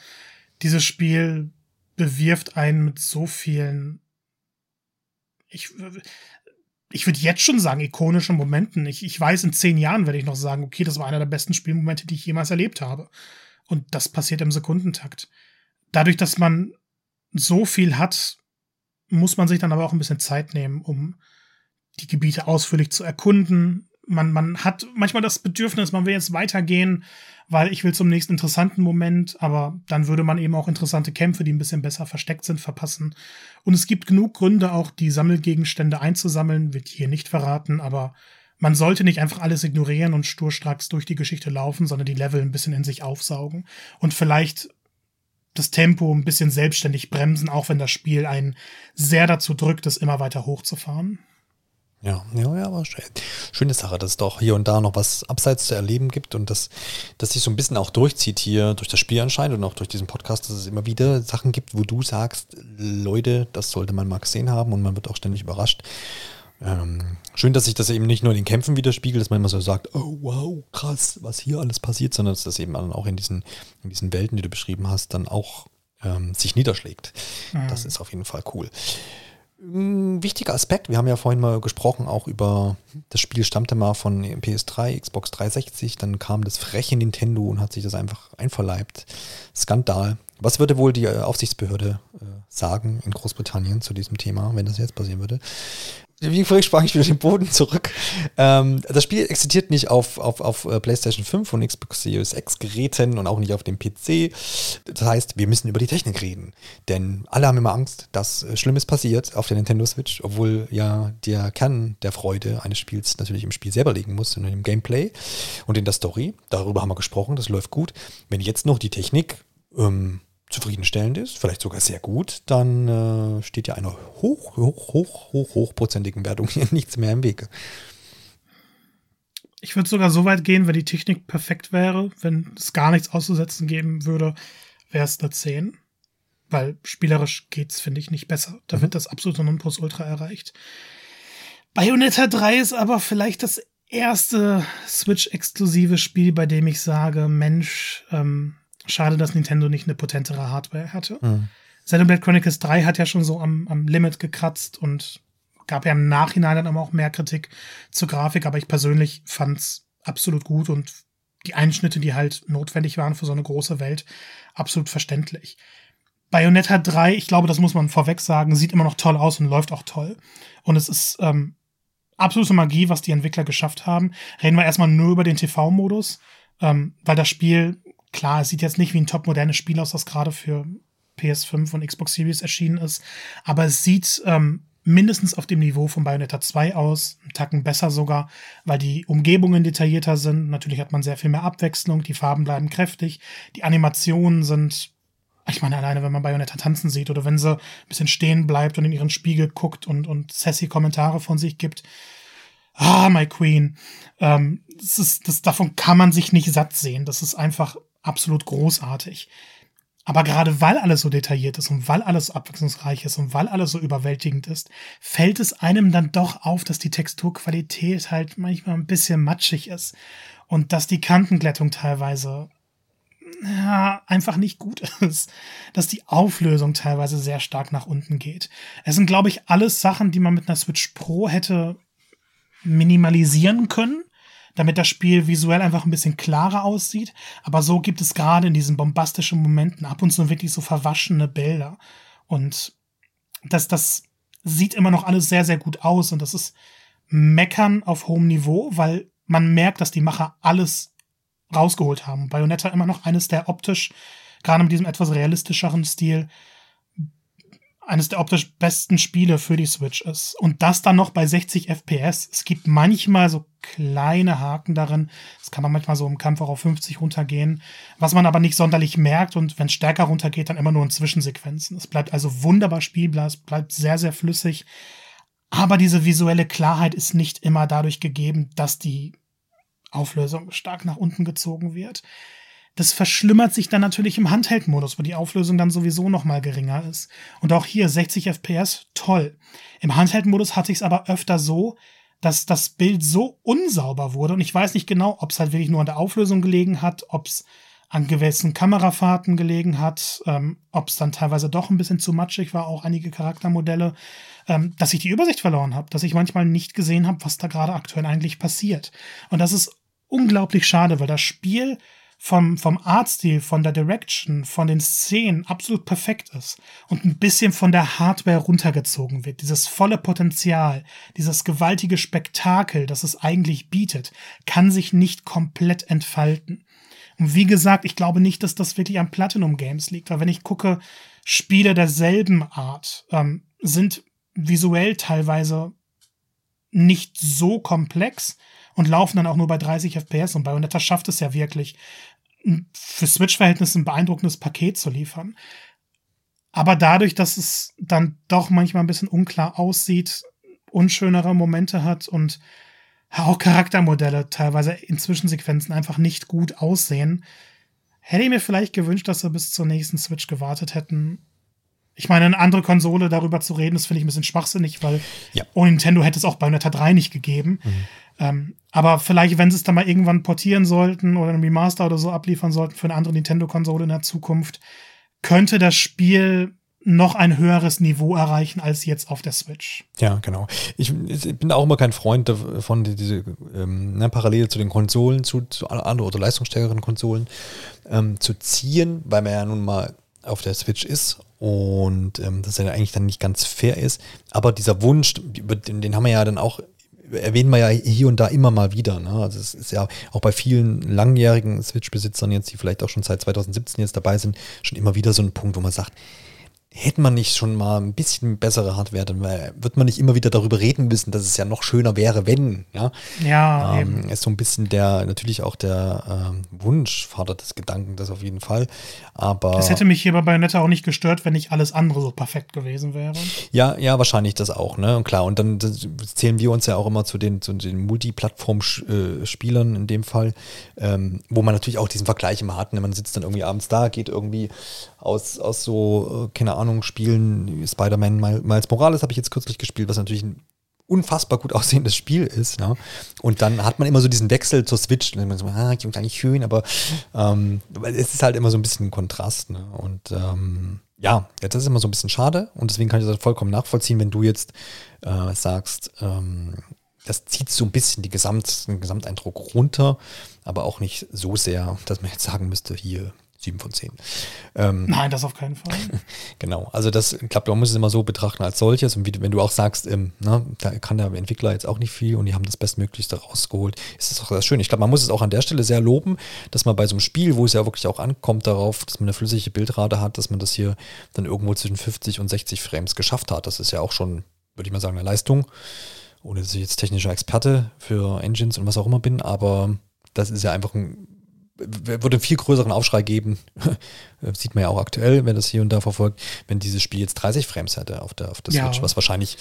Dieses Spiel bewirft einen mit so vielen, ich, ich würde jetzt schon sagen, ikonischen Momenten. Ich, ich weiß, in zehn Jahren werde ich noch sagen, okay, das war einer der besten Spielmomente, die ich jemals erlebt habe. Und das passiert im Sekundentakt dadurch, dass man so viel hat, muss man sich dann aber auch ein bisschen Zeit nehmen, um die Gebiete ausführlich zu erkunden, man, man hat manchmal das Bedürfnis, man will jetzt weitergehen, weil ich will zum nächsten interessanten Moment, aber dann würde man eben auch interessante Kämpfe, die ein bisschen besser versteckt sind, verpassen. Und es gibt genug Gründe, auch die Sammelgegenstände einzusammeln, wird hier nicht verraten, aber man sollte nicht einfach alles ignorieren und sturstracks durch die Geschichte laufen, sondern die Level ein bisschen in sich aufsaugen und vielleicht das Tempo ein bisschen selbstständig bremsen, auch wenn das Spiel einen sehr dazu drückt, es immer weiter hochzufahren. Ja, ja, ja, aber schöne Sache, dass es doch hier und da noch was abseits zu erleben gibt und dass das sich so ein bisschen auch durchzieht hier durch das Spiel anscheinend und auch durch diesen Podcast, dass es immer wieder Sachen gibt, wo du sagst, Leute, das sollte man mal gesehen haben und man wird auch ständig überrascht. Ähm, schön, dass sich das eben nicht nur in den Kämpfen widerspiegelt, dass man immer so sagt, oh wow, krass, was hier alles passiert, sondern dass das eben auch in diesen, in diesen Welten, die du beschrieben hast, dann auch ähm, sich niederschlägt. Mhm. Das ist auf jeden Fall cool. Ein wichtiger Aspekt, wir haben ja vorhin mal gesprochen, auch über das Spiel stammte mal von PS3, Xbox 360, dann kam das freche Nintendo und hat sich das einfach einverleibt. Skandal. Was würde wohl die Aufsichtsbehörde äh, sagen in Großbritannien zu diesem Thema, wenn das jetzt passieren würde? Wie vorhin sprach ich wieder den Boden zurück. Ähm, das Spiel existiert nicht auf, auf, auf äh, PlayStation 5 und Xbox Series X Geräten und auch nicht auf dem PC. Das heißt, wir müssen über die Technik reden. Denn alle haben immer Angst, dass äh, Schlimmes passiert auf der Nintendo Switch, obwohl ja der Kern der Freude eines Spiels natürlich im Spiel selber liegen muss, in dem Gameplay und in der Story. Darüber haben wir gesprochen, das läuft gut. Wenn jetzt noch die Technik ähm, zufriedenstellend ist, vielleicht sogar sehr gut, dann äh, steht ja einer hoch, hoch, hoch, hoch, hochprozentigen Wertung hier nichts mehr im Wege. Ich würde sogar so weit gehen, wenn die Technik perfekt wäre, wenn es gar nichts auszusetzen geben würde, wäre es eine 10. Weil spielerisch geht's, finde ich, nicht besser. Da mhm. wird das absolute Nonplusultra erreicht. Bayonetta 3 ist aber vielleicht das erste Switch-exklusive Spiel, bei dem ich sage, Mensch, ähm, Schade, dass Nintendo nicht eine potentere Hardware hatte. Mhm. Xenoblade Chronicles 3 hat ja schon so am, am Limit gekratzt und gab ja im Nachhinein dann aber auch mehr Kritik zur Grafik, aber ich persönlich fand's absolut gut und die Einschnitte, die halt notwendig waren für so eine große Welt, absolut verständlich. Bayonetta 3, ich glaube, das muss man vorweg sagen, sieht immer noch toll aus und läuft auch toll. Und es ist ähm, absolute Magie, was die Entwickler geschafft haben. Reden wir erstmal nur über den TV-Modus, ähm, weil das Spiel Klar, es sieht jetzt nicht wie ein topmodernes Spiel aus, das gerade für PS5 und Xbox Series erschienen ist, aber es sieht ähm, mindestens auf dem Niveau von Bayonetta 2 aus, einen Tacken besser sogar, weil die Umgebungen detaillierter sind. Natürlich hat man sehr viel mehr Abwechslung, die Farben bleiben kräftig, die Animationen sind, ich meine, alleine wenn man Bayonetta tanzen sieht oder wenn sie ein bisschen stehen bleibt und in ihren Spiegel guckt und, und sassy Kommentare von sich gibt. Ah, my Queen. Ähm, das ist, das, davon kann man sich nicht satt sehen. Das ist einfach absolut großartig. Aber gerade weil alles so detailliert ist und weil alles so abwechslungsreich ist und weil alles so überwältigend ist, fällt es einem dann doch auf, dass die Texturqualität halt manchmal ein bisschen matschig ist und dass die Kantenglättung teilweise ja, einfach nicht gut ist, dass die Auflösung teilweise sehr stark nach unten geht. Es sind, glaube ich, alles Sachen, die man mit einer Switch Pro hätte minimalisieren können damit das Spiel visuell einfach ein bisschen klarer aussieht. Aber so gibt es gerade in diesen bombastischen Momenten ab und zu wirklich so verwaschene Bilder. Und das, das sieht immer noch alles sehr, sehr gut aus. Und das ist Meckern auf hohem Niveau, weil man merkt, dass die Macher alles rausgeholt haben. Bayonetta immer noch eines der optisch, gerade mit diesem etwas realistischeren Stil, eines der optisch besten Spiele für die Switch ist. Und das dann noch bei 60 FPS. Es gibt manchmal so kleine Haken darin. Es kann man manchmal so im Kampf auch auf 50 runtergehen, was man aber nicht sonderlich merkt und wenn es stärker runtergeht, dann immer nur in Zwischensequenzen. Es bleibt also wunderbar spielbar, es bleibt sehr, sehr flüssig. Aber diese visuelle Klarheit ist nicht immer dadurch gegeben, dass die Auflösung stark nach unten gezogen wird. Das verschlimmert sich dann natürlich im Handheld-Modus, wo die Auflösung dann sowieso noch mal geringer ist. Und auch hier 60 FPS, toll. Im Handheld-Modus hatte ich es aber öfter so, dass das Bild so unsauber wurde und ich weiß nicht genau, ob es halt wirklich nur an der Auflösung gelegen hat, ob es an gewissen Kamerafahrten gelegen hat, ähm, ob es dann teilweise doch ein bisschen zu matschig war, auch einige Charaktermodelle, ähm, dass ich die Übersicht verloren habe, dass ich manchmal nicht gesehen habe, was da gerade aktuell eigentlich passiert. Und das ist unglaublich schade, weil das Spiel vom, vom Artstil, von der Direction, von den Szenen absolut perfekt ist und ein bisschen von der Hardware runtergezogen wird. Dieses volle Potenzial, dieses gewaltige Spektakel, das es eigentlich bietet, kann sich nicht komplett entfalten. Und wie gesagt, ich glaube nicht, dass das wirklich an Platinum Games liegt, weil wenn ich gucke, Spiele derselben Art ähm, sind visuell teilweise nicht so komplex und laufen dann auch nur bei 30 FPS. Und Bayonetta schafft es ja wirklich, für Switch-Verhältnisse ein beeindruckendes Paket zu liefern. Aber dadurch, dass es dann doch manchmal ein bisschen unklar aussieht, unschönere Momente hat und auch Charaktermodelle teilweise in Zwischensequenzen einfach nicht gut aussehen, hätte ich mir vielleicht gewünscht, dass sie bis zur nächsten Switch gewartet hätten. Ich meine, eine andere Konsole darüber zu reden, das finde ich ein bisschen schwachsinnig, weil ja. ohne Nintendo hätte es auch Bayonetta 3 nicht gegeben. Mhm. Ähm, aber vielleicht, wenn sie es dann mal irgendwann portieren sollten oder ein Remaster oder so abliefern sollten für eine andere Nintendo-Konsole in der Zukunft, könnte das Spiel noch ein höheres Niveau erreichen als jetzt auf der Switch. Ja, genau. Ich, ich bin auch immer kein Freund davon, diese ähm, ne, Parallele zu den Konsolen, zu, zu anderen oder leistungsstärkeren Konsolen ähm, zu ziehen, weil man ja nun mal auf der Switch ist und ähm, das ja eigentlich dann nicht ganz fair ist. Aber dieser Wunsch, den, den haben wir ja dann auch erwähnen wir ja hier und da immer mal wieder. Ne? Also es ist ja auch bei vielen langjährigen Switch-Besitzern jetzt, die vielleicht auch schon seit 2017 jetzt dabei sind, schon immer wieder so ein Punkt, wo man sagt, hätte man nicht schon mal ein bisschen bessere Hardware, dann wird man nicht immer wieder darüber reden müssen, dass es ja noch schöner wäre, wenn. Ja, ja ähm, ist so ein bisschen der, natürlich auch der ähm, Wunsch, Vater des Gedanken, das auf jeden Fall. Aber. Es hätte mich hier bei Bayonetta auch nicht gestört, wenn nicht alles andere so perfekt gewesen wäre. Ja, ja, wahrscheinlich das auch, ne? Und klar, und dann zählen wir uns ja auch immer zu den, zu den Multiplattform-Spielern in dem Fall, ähm, wo man natürlich auch diesen Vergleich immer hat. Ne? Man sitzt dann irgendwie abends da, geht irgendwie aus, aus so, äh, keine Ahnung, Spielen, Spider-Man Miles Morales habe ich jetzt kürzlich gespielt, was natürlich ein unfassbar gut aussehendes Spiel ist. Ja? Und dann hat man immer so diesen Wechsel zur Switch. Und man so, ah, klingt eigentlich schön, aber ähm, es ist halt immer so ein bisschen ein Kontrast. Ne? Und ähm, ja, das ist immer so ein bisschen schade. Und deswegen kann ich das vollkommen nachvollziehen, wenn du jetzt äh, sagst, ähm, das zieht so ein bisschen die Gesamt, den Gesamteindruck runter, aber auch nicht so sehr, dass man jetzt sagen müsste, hier 7 von 10. Ähm, Nein, das auf keinen Fall. genau, also das, glaube, man muss es immer so betrachten als solches. Und wie, wenn du auch sagst, ähm, na, da kann der Entwickler jetzt auch nicht viel und die haben das Bestmöglichste rausgeholt, ist das auch sehr schön. Ich glaube, man muss es auch an der Stelle sehr loben, dass man bei so einem Spiel, wo es ja wirklich auch ankommt darauf, dass man eine flüssige Bildrate hat, dass man das hier dann irgendwo zwischen 50 und 60 Frames geschafft hat. Das ist ja auch schon, würde ich mal sagen, eine Leistung. Ohne dass ich jetzt technischer Experte für Engines und was auch immer bin, aber das ist ja einfach ein würde einen viel größeren Aufschrei geben, sieht man ja auch aktuell, wenn das hier und da verfolgt, wenn dieses Spiel jetzt 30 Frames hätte auf der, auf der Switch, ja. was wahrscheinlich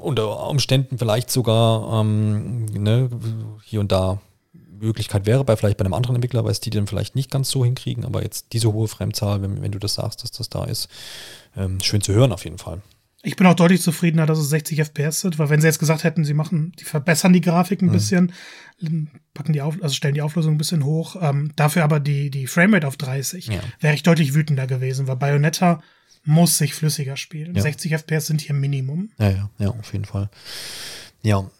unter Umständen vielleicht sogar ähm, ne, hier und da Möglichkeit wäre, bei vielleicht bei einem anderen Entwickler, weil es die dann vielleicht nicht ganz so hinkriegen, aber jetzt diese hohe Framezahl, wenn, wenn du das sagst, dass das da ist, ähm, schön zu hören auf jeden Fall. Ich bin auch deutlich zufriedener, dass es 60 FPS sind, weil wenn sie jetzt gesagt hätten, sie machen, die verbessern die Grafik ein mhm. bisschen, packen die auf, also stellen die Auflösung ein bisschen hoch, ähm, dafür aber die, die Framerate auf 30, ja. wäre ich deutlich wütender gewesen, weil Bayonetta muss sich flüssiger spielen. Ja. 60 FPS sind hier Minimum. Ja, ja, ja, auf jeden Fall. Ja.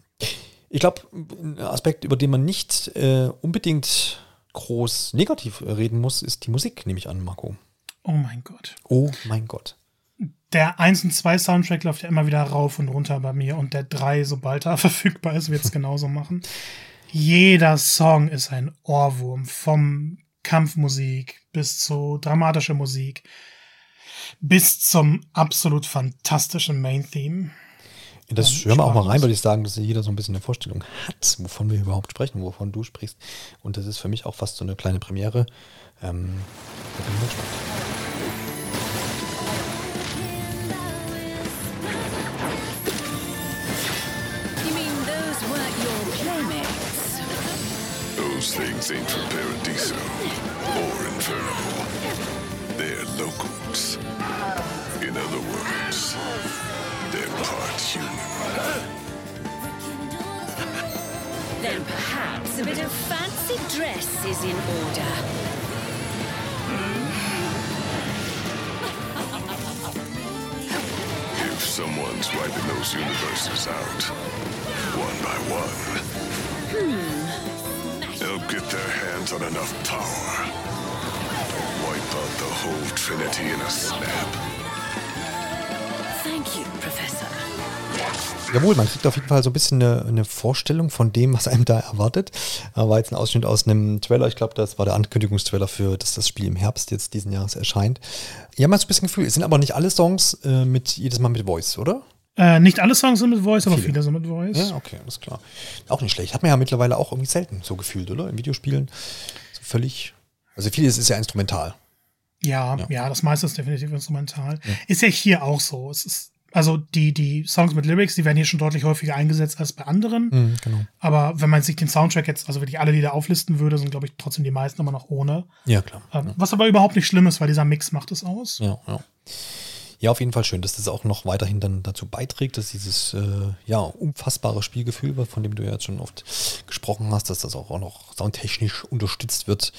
Ich glaube, ein Aspekt, über den man nicht äh, unbedingt groß negativ reden muss, ist die Musik, nehme ich an, Marco. Oh mein Gott. Oh mein Gott der 1 und 2 Soundtrack läuft ja immer wieder rauf und runter bei mir und der 3, sobald er verfügbar ist, wird es genauso machen. Jeder Song ist ein Ohrwurm, vom Kampfmusik bis zu dramatischer Musik bis zum absolut fantastischen Main-Theme. Das hören wir auch mal rein, würde ich sagen, dass jeder so ein bisschen eine Vorstellung hat, wovon wir überhaupt sprechen, wovon du sprichst. Und das ist für mich auch fast so eine kleine Premiere. Ähm, Those things ain't from Paradiso or Inferno. They're locals. In other words, they're part human. Then perhaps a bit of fancy dress is in order. If someone's wiping those universes out, one by one. Hmm. Get their hands on enough power. Wipe out the whole Trinity in a snap. Thank you, Professor. Jawohl, man kriegt auf jeden Fall so ein bisschen eine, eine Vorstellung von dem, was einem da erwartet. Da war jetzt ein Ausschnitt aus einem Trailer. Ich glaube, das war der Ankündigungstrailer für, dass das Spiel im Herbst jetzt diesen Jahres erscheint. Ja, man hat so ein bisschen Gefühl, es sind aber nicht alle Songs äh, mit jedes Mal mit Voice, oder? Äh, nicht alle Songs sind mit Voice, aber Viele. viele, sind mit Voice. Ja, okay, alles klar. Auch nicht schlecht. Hat man ja mittlerweile auch irgendwie selten so gefühlt, oder? In Videospielen. So völlig. Also vieles ist ja instrumental. Ja, Ja. ja, das meiste ist definitiv instrumental. Ist ja hier auch so. Es ist, also die, die Songs mit Lyrics, die werden hier schon deutlich häufiger eingesetzt als bei anderen. Mhm, genau. Aber wenn man sich den Soundtrack jetzt, also wirklich alle Lieder auflisten würde, sind, glaube ich, trotzdem die meisten immer noch ohne. Ja, klar. Ähm, Was aber überhaupt nicht schlimm ist, weil dieser Mix macht es aus. Ja, ja. Ja, auf jeden Fall schön, dass das auch noch weiterhin dann dazu beiträgt, dass dieses äh, ja, unfassbare Spielgefühl, von dem du ja jetzt schon oft gesprochen hast, dass das auch, auch noch soundtechnisch unterstützt wird.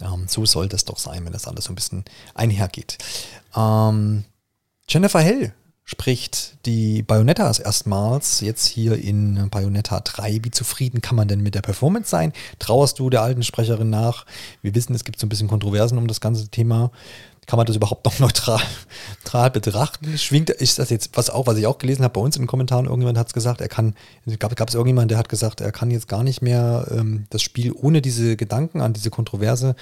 Ähm, so soll das doch sein, wenn das alles so ein bisschen einhergeht. Ähm, Jennifer Hell spricht die Bayonettas erstmals jetzt hier in Bayonetta 3. Wie zufrieden kann man denn mit der Performance sein? Trauerst du der alten Sprecherin nach? Wir wissen, es gibt so ein bisschen Kontroversen um das ganze Thema. Kann man das überhaupt noch neutral, neutral betrachten? Schwingt, ist das jetzt, was auch, was ich auch gelesen habe bei uns in den Kommentaren, irgendjemand hat es gesagt, er kann, gab, gab es irgendjemand, der hat gesagt, er kann jetzt gar nicht mehr ähm, das Spiel ohne diese Gedanken an diese Kontroverse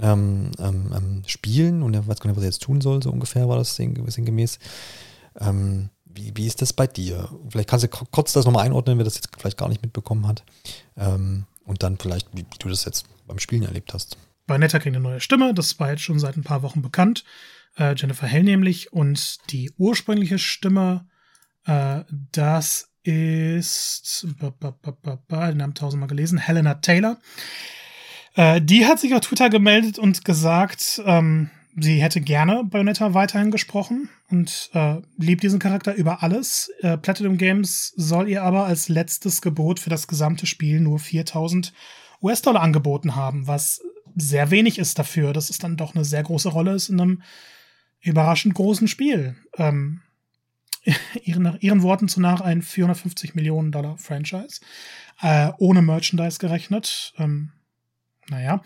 ähm, ähm, ähm, spielen und er weiß gar nicht, was er jetzt tun soll, so ungefähr war das sinn- sinngemäß. Ähm, wie, wie ist das bei dir? Vielleicht kannst du kurz das nochmal einordnen, wer das jetzt vielleicht gar nicht mitbekommen hat. Ähm, und dann vielleicht, wie, wie du das jetzt beim Spielen erlebt hast. Bayonetta kriegt eine neue Stimme, das war jetzt schon seit ein paar Wochen bekannt. Äh, Jennifer Hell nämlich. Und die ursprüngliche Stimme, äh, das ist, den Namen tausendmal gelesen, Helena Taylor. Äh, die hat sich auf Twitter gemeldet und gesagt, ähm, sie hätte gerne Bayonetta weiterhin gesprochen und äh, liebt diesen Charakter über alles. Äh, Platinum Games soll ihr aber als letztes Gebot für das gesamte Spiel nur 4000 US-Dollar angeboten haben, was sehr wenig ist dafür, dass es dann doch eine sehr große Rolle ist in einem überraschend großen Spiel. Ähm, ihren, ihren Worten zunach ein 450 Millionen Dollar Franchise, äh, ohne Merchandise gerechnet. Ähm, naja.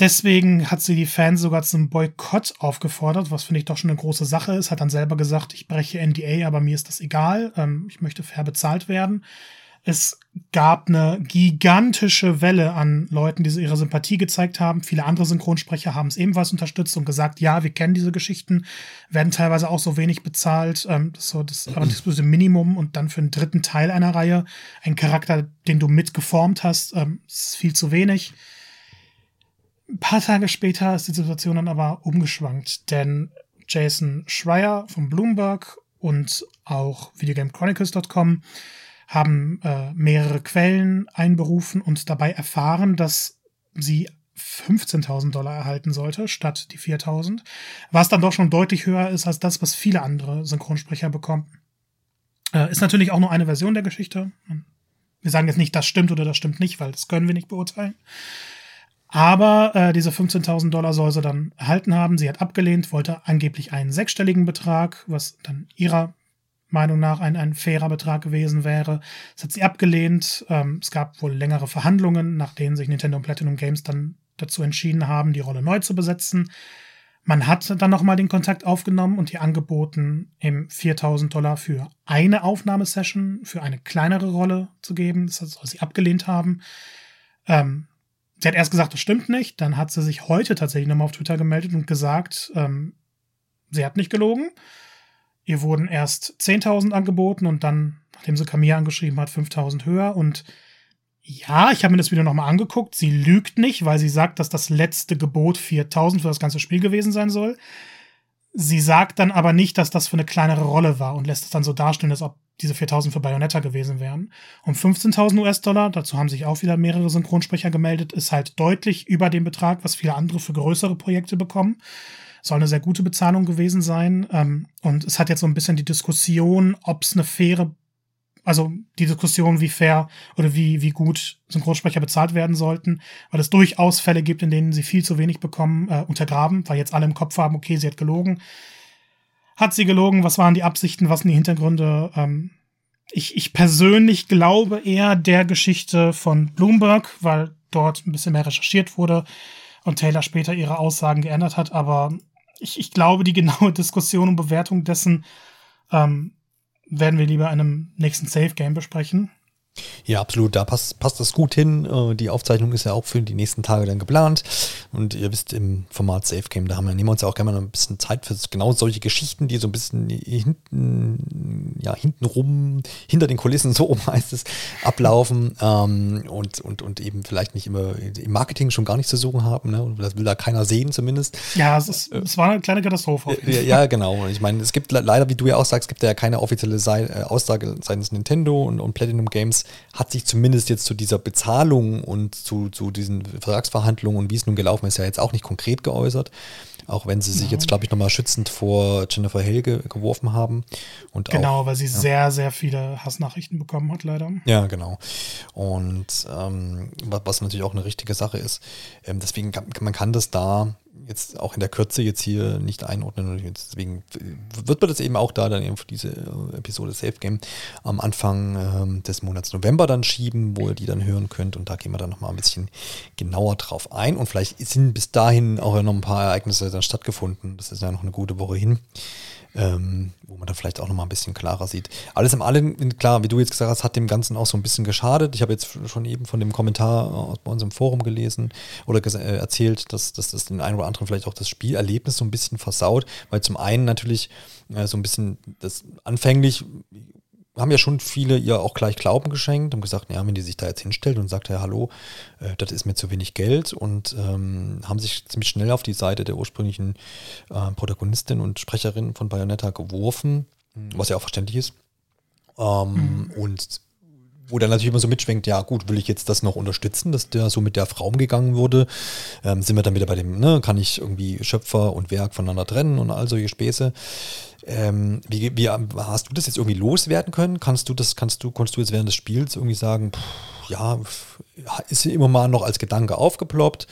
Deswegen hat sie die Fans sogar zum Boykott aufgefordert, was finde ich doch schon eine große Sache ist. Hat dann selber gesagt, ich breche NDA, aber mir ist das egal. Ähm, ich möchte fair bezahlt werden. Es gab eine gigantische Welle an Leuten, die so ihre Sympathie gezeigt haben. Viele andere Synchronsprecher haben es ebenfalls unterstützt und gesagt, ja, wir kennen diese Geschichten, werden teilweise auch so wenig bezahlt. Ähm, das ist so das absolute Minimum und dann für einen dritten Teil einer Reihe ein Charakter, den du mitgeformt hast, ähm, ist viel zu wenig. Ein paar Tage später ist die Situation dann aber umgeschwankt, denn Jason Schreier von Bloomberg und auch VideogameChronicles.com haben äh, mehrere Quellen einberufen und dabei erfahren, dass sie 15.000 Dollar erhalten sollte, statt die 4.000, was dann doch schon deutlich höher ist als das, was viele andere Synchronsprecher bekommen. Äh, ist natürlich auch nur eine Version der Geschichte. Wir sagen jetzt nicht, das stimmt oder das stimmt nicht, weil das können wir nicht beurteilen. Aber äh, diese 15.000 Dollar soll sie dann erhalten haben. Sie hat abgelehnt, wollte angeblich einen sechsstelligen Betrag, was dann ihrer Meinung nach ein, ein fairer Betrag gewesen wäre. Das hat sie abgelehnt. Ähm, es gab wohl längere Verhandlungen, nach denen sich Nintendo und Platinum Games dann dazu entschieden haben, die Rolle neu zu besetzen. Man hat dann nochmal den Kontakt aufgenommen und ihr angeboten, ihm 4000 Dollar für eine Aufnahmesession, für eine kleinere Rolle zu geben. Das soll sie abgelehnt haben. Ähm, sie hat erst gesagt, das stimmt nicht. Dann hat sie sich heute tatsächlich nochmal auf Twitter gemeldet und gesagt, ähm, sie hat nicht gelogen. Ihr wurden erst 10.000 angeboten und dann, nachdem sie Camilla angeschrieben hat, 5.000 höher. Und ja, ich habe mir das Video nochmal angeguckt. Sie lügt nicht, weil sie sagt, dass das letzte Gebot 4.000 für das ganze Spiel gewesen sein soll. Sie sagt dann aber nicht, dass das für eine kleinere Rolle war und lässt es dann so darstellen, als ob diese 4.000 für Bayonetta gewesen wären. Und 15.000 US-Dollar, dazu haben sich auch wieder mehrere Synchronsprecher gemeldet, ist halt deutlich über dem Betrag, was viele andere für größere Projekte bekommen soll eine sehr gute Bezahlung gewesen sein. Ähm, und es hat jetzt so ein bisschen die Diskussion, ob es eine faire, also die Diskussion, wie fair oder wie, wie gut Synchronsprecher bezahlt werden sollten, weil es durchaus Fälle gibt, in denen sie viel zu wenig bekommen, äh, untergraben, weil jetzt alle im Kopf haben, okay, sie hat gelogen. Hat sie gelogen? Was waren die Absichten? Was sind die Hintergründe? Ähm, ich, ich persönlich glaube eher der Geschichte von Bloomberg, weil dort ein bisschen mehr recherchiert wurde und Taylor später ihre Aussagen geändert hat. Aber ich, ich glaube, die genaue Diskussion und Bewertung dessen ähm, werden wir lieber in einem nächsten Safe Game besprechen. Ja, absolut. Da passt, passt das gut hin. Äh, die Aufzeichnung ist ja auch für die nächsten Tage dann geplant. Und ihr wisst, im Format Safe Game, da haben wir, nehmen wir uns ja auch gerne mal ein bisschen Zeit für genau solche Geschichten, die so ein bisschen hinten, ja, hinten rum, hinter den Kulissen, so rum heißt es, ablaufen. Ähm, und, und, und eben vielleicht nicht immer im Marketing schon gar nicht zu suchen haben. Ne? Das will da keiner sehen zumindest. Ja, es, ist, es war eine kleine Katastrophe. Ja, ja, genau. Ich meine, es gibt leider, wie du ja auch sagst, gibt ja keine offizielle äh, Aussage seitens Nintendo und, und Platinum Games hat sich zumindest jetzt zu dieser Bezahlung und zu, zu diesen Vertragsverhandlungen und wie es nun gelaufen ist, ja jetzt auch nicht konkret geäußert. Auch wenn sie sich jetzt, glaube ich, nochmal schützend vor Jennifer Hale geworfen haben. Und genau, auch, weil sie ja. sehr, sehr viele Hassnachrichten bekommen hat, leider. Ja, genau. Und ähm, was natürlich auch eine richtige Sache ist. Ähm, deswegen kann man kann das da jetzt auch in der Kürze jetzt hier nicht einordnen. Und deswegen wird man das eben auch da dann eben für diese äh, Episode Safe Game am Anfang ähm, des Monats November dann schieben, wo ihr die dann hören könnt. Und da gehen wir dann nochmal ein bisschen genauer drauf ein. Und vielleicht sind bis dahin auch noch ein paar Ereignisse dann stattgefunden. Das ist ja noch eine gute Woche hin ähm, wo man dann vielleicht auch nochmal ein bisschen klarer sieht. Alles im Allen, klar, wie du jetzt gesagt hast, hat dem Ganzen auch so ein bisschen geschadet. Ich habe jetzt schon eben von dem Kommentar aus bei uns im Forum gelesen oder äh, erzählt, dass, dass das den einen oder anderen vielleicht auch das Spielerlebnis so ein bisschen versaut, weil zum einen natürlich äh, so ein bisschen das anfänglich haben ja schon viele ihr auch gleich Glauben geschenkt und gesagt, ja, wenn die sich da jetzt hinstellt und sagt, ja, hallo, äh, das ist mir zu wenig Geld und ähm, haben sich ziemlich schnell auf die Seite der ursprünglichen äh, Protagonistin und Sprecherin von Bayonetta geworfen, was ja auch verständlich ist. Ähm, mhm. Und wo dann natürlich immer so mitschwenkt, ja gut, will ich jetzt das noch unterstützen, dass der so mit der Frau umgegangen wurde? Ähm, sind wir dann wieder bei dem, ne, kann ich irgendwie Schöpfer und Werk voneinander trennen und all solche Späße? Ähm, wie, wie, hast du das jetzt irgendwie loswerden können? Kannst du das, kannst du, konntest du jetzt während des Spiels irgendwie sagen, pff, ja, ist immer mal noch als Gedanke aufgeploppt?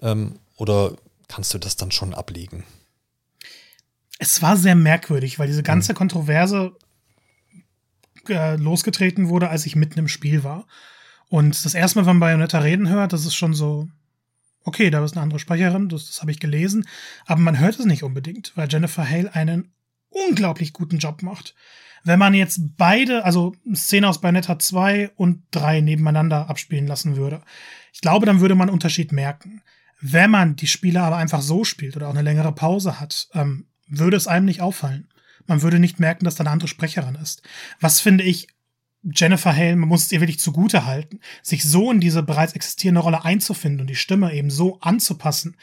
Ähm, oder kannst du das dann schon ablegen? Es war sehr merkwürdig, weil diese ganze hm. Kontroverse äh, losgetreten wurde, als ich mitten im Spiel war. Und das erste Mal, wenn man Bayonetta reden hört, das ist schon so, okay, da ist eine andere Sprecherin, das, das habe ich gelesen, aber man hört es nicht unbedingt, weil Jennifer Hale einen unglaublich guten Job macht. Wenn man jetzt beide, also Szene aus Bayonetta 2 und 3 nebeneinander abspielen lassen würde, ich glaube, dann würde man Unterschied merken. Wenn man die Spiele aber einfach so spielt oder auch eine längere Pause hat, ähm, würde es einem nicht auffallen. Man würde nicht merken, dass da eine andere Sprecherin ist. Was finde ich Jennifer Hale, man muss es ihr wirklich zugute halten, sich so in diese bereits existierende Rolle einzufinden und die Stimme eben so anzupassen,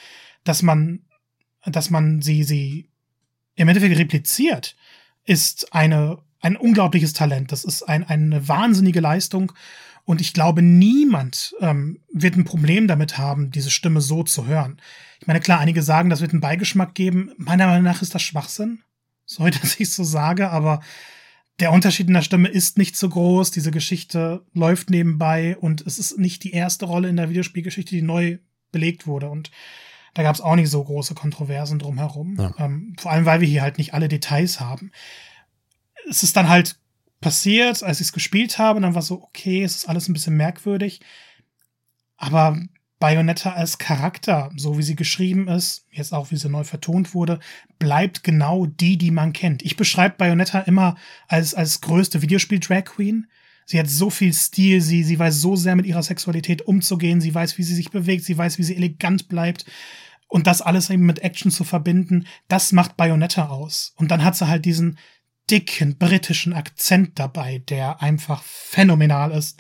dass man, dass man sie, sie im Endeffekt repliziert, ist eine, ein unglaubliches Talent. Das ist ein, eine wahnsinnige Leistung. Und ich glaube, niemand ähm, wird ein Problem damit haben, diese Stimme so zu hören. Ich meine, klar, einige sagen, das wird einen Beigeschmack geben. Meiner Meinung nach ist das Schwachsinn. Sorry, dass ich so sage, aber der Unterschied in der Stimme ist nicht so groß. Diese Geschichte läuft nebenbei und es ist nicht die erste Rolle in der Videospielgeschichte, die neu belegt wurde. Und da gab es auch nicht so große Kontroversen drumherum. Ja. Ähm, vor allem, weil wir hier halt nicht alle Details haben. Es ist dann halt passiert, als ich es gespielt habe, und dann war so, okay, es ist alles ein bisschen merkwürdig. Aber Bayonetta als Charakter, so wie sie geschrieben ist, jetzt auch wie sie neu vertont wurde, bleibt genau die, die man kennt. Ich beschreibe Bayonetta immer als, als größte Videospiel-Drag Queen. Sie hat so viel Stil, sie, sie weiß so sehr mit ihrer Sexualität umzugehen, sie weiß, wie sie sich bewegt, sie weiß, wie sie elegant bleibt. Und das alles eben mit Action zu verbinden, das macht Bayonetta aus. Und dann hat sie halt diesen dicken britischen Akzent dabei, der einfach phänomenal ist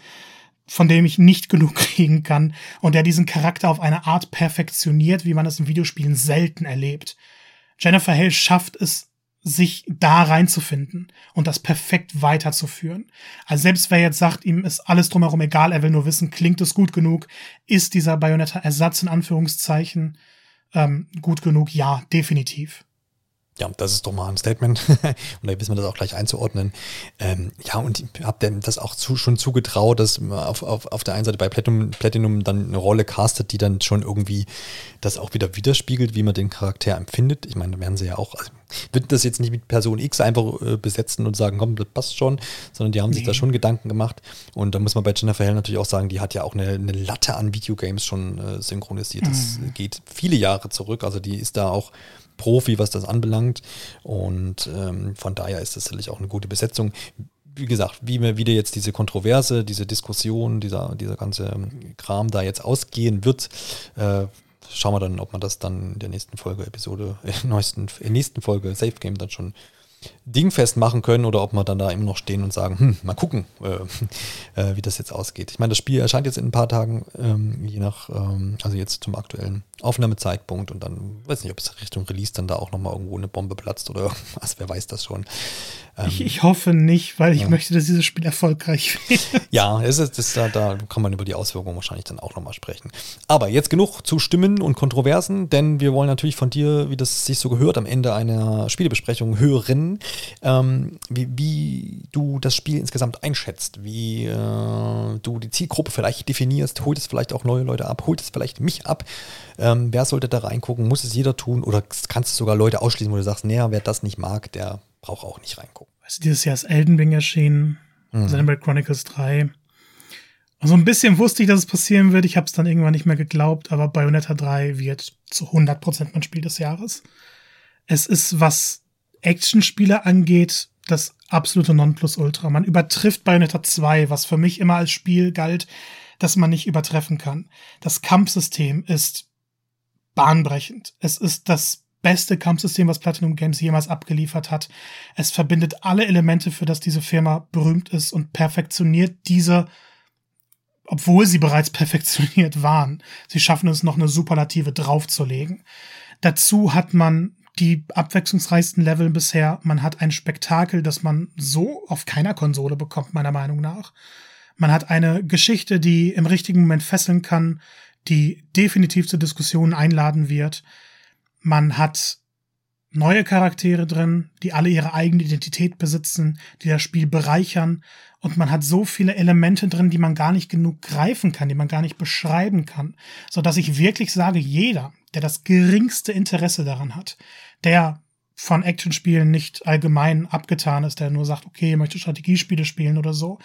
von dem ich nicht genug kriegen kann und der diesen Charakter auf eine Art perfektioniert, wie man es in Videospielen selten erlebt. Jennifer Hale schafft es, sich da reinzufinden und das perfekt weiterzuführen. Also selbst wer jetzt sagt, ihm ist alles drumherum egal, er will nur wissen, klingt es gut genug, ist dieser Bayonetta-Ersatz in Anführungszeichen ähm, gut genug? Ja, definitiv. Ja, das ist doch mal ein Statement. und da wissen wir das auch gleich einzuordnen. Ähm, ja, und ich habe dem das auch zu, schon zugetraut, dass man auf, auf, auf der einen Seite bei Platinum, Platinum dann eine Rolle castet, die dann schon irgendwie das auch wieder widerspiegelt, wie man den Charakter empfindet. Ich meine, da werden sie ja auch, also, würden das jetzt nicht mit Person X einfach äh, besetzen und sagen, komm, das passt schon, sondern die haben sich da schon Gedanken gemacht. Und da muss man bei Jennifer Hell natürlich auch sagen, die hat ja auch eine, eine Latte an Videogames schon äh, synchronisiert. Das geht viele Jahre zurück. Also die ist da auch Profi, was das anbelangt. Und ähm, von daher ist das sicherlich auch eine gute Besetzung. Wie gesagt, wie mir wieder jetzt diese Kontroverse, diese Diskussion, dieser, dieser ganze ähm, Kram da jetzt ausgehen wird, äh, schauen wir dann, ob man das dann in der nächsten Folge, Episode, äh, neuesten, in der nächsten Folge Safe Game dann schon dingfest machen können oder ob wir dann da immer noch stehen und sagen, hm, mal gucken, äh, äh, wie das jetzt ausgeht. Ich meine, das Spiel erscheint jetzt in ein paar Tagen, ähm, je nach, ähm, also jetzt zum aktuellen Aufnahmezeitpunkt und dann, weiß nicht, ob es Richtung Release dann da auch nochmal irgendwo eine Bombe platzt oder irgendwas, wer weiß das schon. Ähm, ich, ich, hoffe nicht, weil ich ja. möchte, dass dieses Spiel erfolgreich wird. Ja, es ist, das, da, da kann man über die Auswirkungen wahrscheinlich dann auch nochmal sprechen. Aber jetzt genug zu Stimmen und Kontroversen, denn wir wollen natürlich von dir, wie das sich so gehört, am Ende einer Spielebesprechung hören, ähm, wie, wie, du das Spiel insgesamt einschätzt, wie äh, du die Zielgruppe vielleicht definierst, holt es vielleicht auch neue Leute ab, holt es vielleicht mich ab. Ähm, wer sollte da reingucken? Muss es jeder tun? Oder kannst du sogar Leute ausschließen, wo du sagst, naja, wer das nicht mag, der braucht auch nicht reingucken? Also dieses Jahr ist Elden Ring erschienen, mhm. Xenoblade Chronicles 3. Also ein bisschen wusste ich, dass es passieren wird. Ich habe es dann irgendwann nicht mehr geglaubt, aber Bayonetta 3 wird zu 100% mein Spiel des Jahres. Es ist, was Actionspiele angeht, das absolute Nonplusultra. Man übertrifft Bayonetta 2, was für mich immer als Spiel galt, das man nicht übertreffen kann. Das Kampfsystem ist bahnbrechend. Es ist das beste Kampfsystem, was Platinum Games jemals abgeliefert hat. Es verbindet alle Elemente, für das diese Firma berühmt ist und perfektioniert diese, obwohl sie bereits perfektioniert waren. Sie schaffen es noch eine Superlative draufzulegen. Dazu hat man die abwechslungsreichsten Level bisher. Man hat ein Spektakel, das man so auf keiner Konsole bekommt, meiner Meinung nach. Man hat eine Geschichte, die im richtigen Moment fesseln kann, die definitiv zur Diskussion einladen wird. Man hat neue Charaktere drin, die alle ihre eigene Identität besitzen, die das Spiel bereichern. Und man hat so viele Elemente drin, die man gar nicht genug greifen kann, die man gar nicht beschreiben kann. So dass ich wirklich sage, jeder, der das geringste Interesse daran hat, der von Actionspielen nicht allgemein abgetan ist, der nur sagt, okay, möchte Strategiespiele spielen oder so,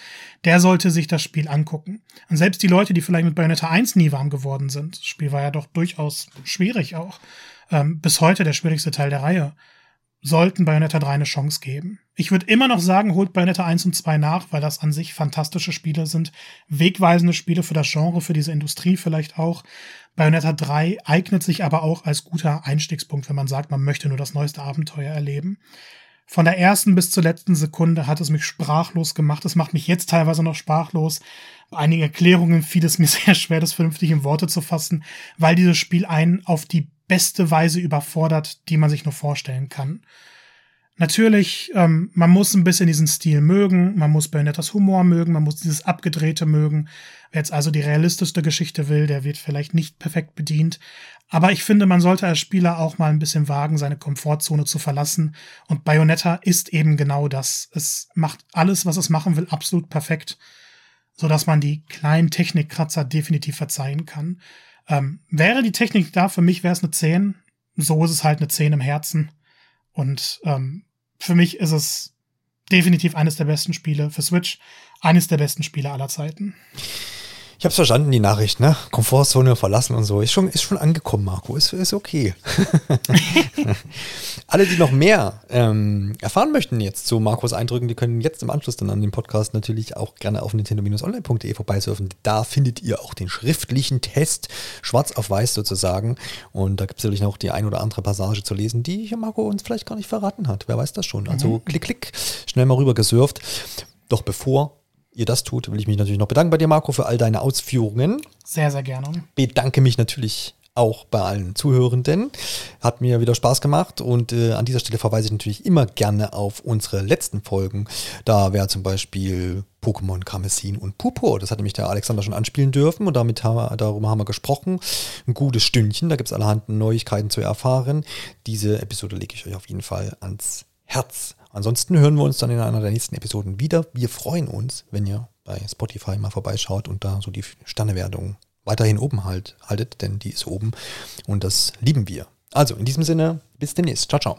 der sollte sich das Spiel angucken. Und selbst die Leute, die vielleicht mit Bayonetta 1 nie warm geworden sind, das Spiel war ja doch durchaus schwierig auch, ähm, bis heute der schwierigste Teil der Reihe, sollten Bayonetta 3 eine Chance geben. Ich würde immer noch sagen, holt Bayonetta 1 und 2 nach, weil das an sich fantastische Spiele sind, wegweisende Spiele für das Genre, für diese Industrie vielleicht auch. Bayonetta 3 eignet sich aber auch als guter Einstiegspunkt, wenn man sagt, man möchte nur das neueste Abenteuer erleben. Von der ersten bis zur letzten Sekunde hat es mich sprachlos gemacht. Es macht mich jetzt teilweise noch sprachlos. Bei einigen Erklärungen fiel es mir sehr schwer, das vernünftig in Worte zu fassen, weil dieses Spiel einen auf die beste Weise überfordert, die man sich nur vorstellen kann. Natürlich, ähm, man muss ein bisschen diesen Stil mögen, man muss Bayonettas Humor mögen, man muss dieses Abgedrehte mögen. Wer jetzt also die realistischste Geschichte will, der wird vielleicht nicht perfekt bedient. Aber ich finde, man sollte als Spieler auch mal ein bisschen wagen, seine Komfortzone zu verlassen. Und Bayonetta ist eben genau das. Es macht alles, was es machen will, absolut perfekt, sodass man die kleinen Technikkratzer definitiv verzeihen kann. Ähm, wäre die Technik da, für mich wäre es eine 10. So ist es halt eine 10 im Herzen. Und ähm, für mich ist es definitiv eines der besten Spiele für Switch, eines der besten Spiele aller Zeiten. Ich hab's verstanden, die Nachricht, ne? Komfortzone verlassen und so. Ist schon, ist schon angekommen, Marco. Ist, ist okay. Alle, die noch mehr ähm, erfahren möchten jetzt zu Marcos Eindrücken, die können jetzt im Anschluss dann an den Podcast natürlich auch gerne auf nintendo-online.de vorbeisurfen. Da findet ihr auch den schriftlichen Test, schwarz auf weiß sozusagen. Und da gibt es natürlich noch die ein oder andere Passage zu lesen, die Marco uns vielleicht gar nicht verraten hat. Wer weiß das schon. Also mhm. klick, klick, schnell mal rüber gesurft. Doch bevor ihr das tut, will ich mich natürlich noch bedanken bei dir, Marco, für all deine Ausführungen. Sehr, sehr gerne. Bedanke mich natürlich auch bei allen Zuhörenden. Hat mir wieder Spaß gemacht und äh, an dieser Stelle verweise ich natürlich immer gerne auf unsere letzten Folgen. Da wäre zum Beispiel Pokémon Karmesin und Purpur. Das hatte mich der Alexander schon anspielen dürfen und damit haben wir, darüber haben wir gesprochen. Ein gutes Stündchen, da gibt es allerhand Neuigkeiten zu erfahren. Diese Episode lege ich euch auf jeden Fall ans Herz. Ansonsten hören wir uns dann in einer der nächsten Episoden wieder. Wir freuen uns, wenn ihr bei Spotify mal vorbeischaut und da so die Sternewertung weiterhin oben halt, haltet, denn die ist oben und das lieben wir. Also in diesem Sinne, bis demnächst. Ciao, ciao.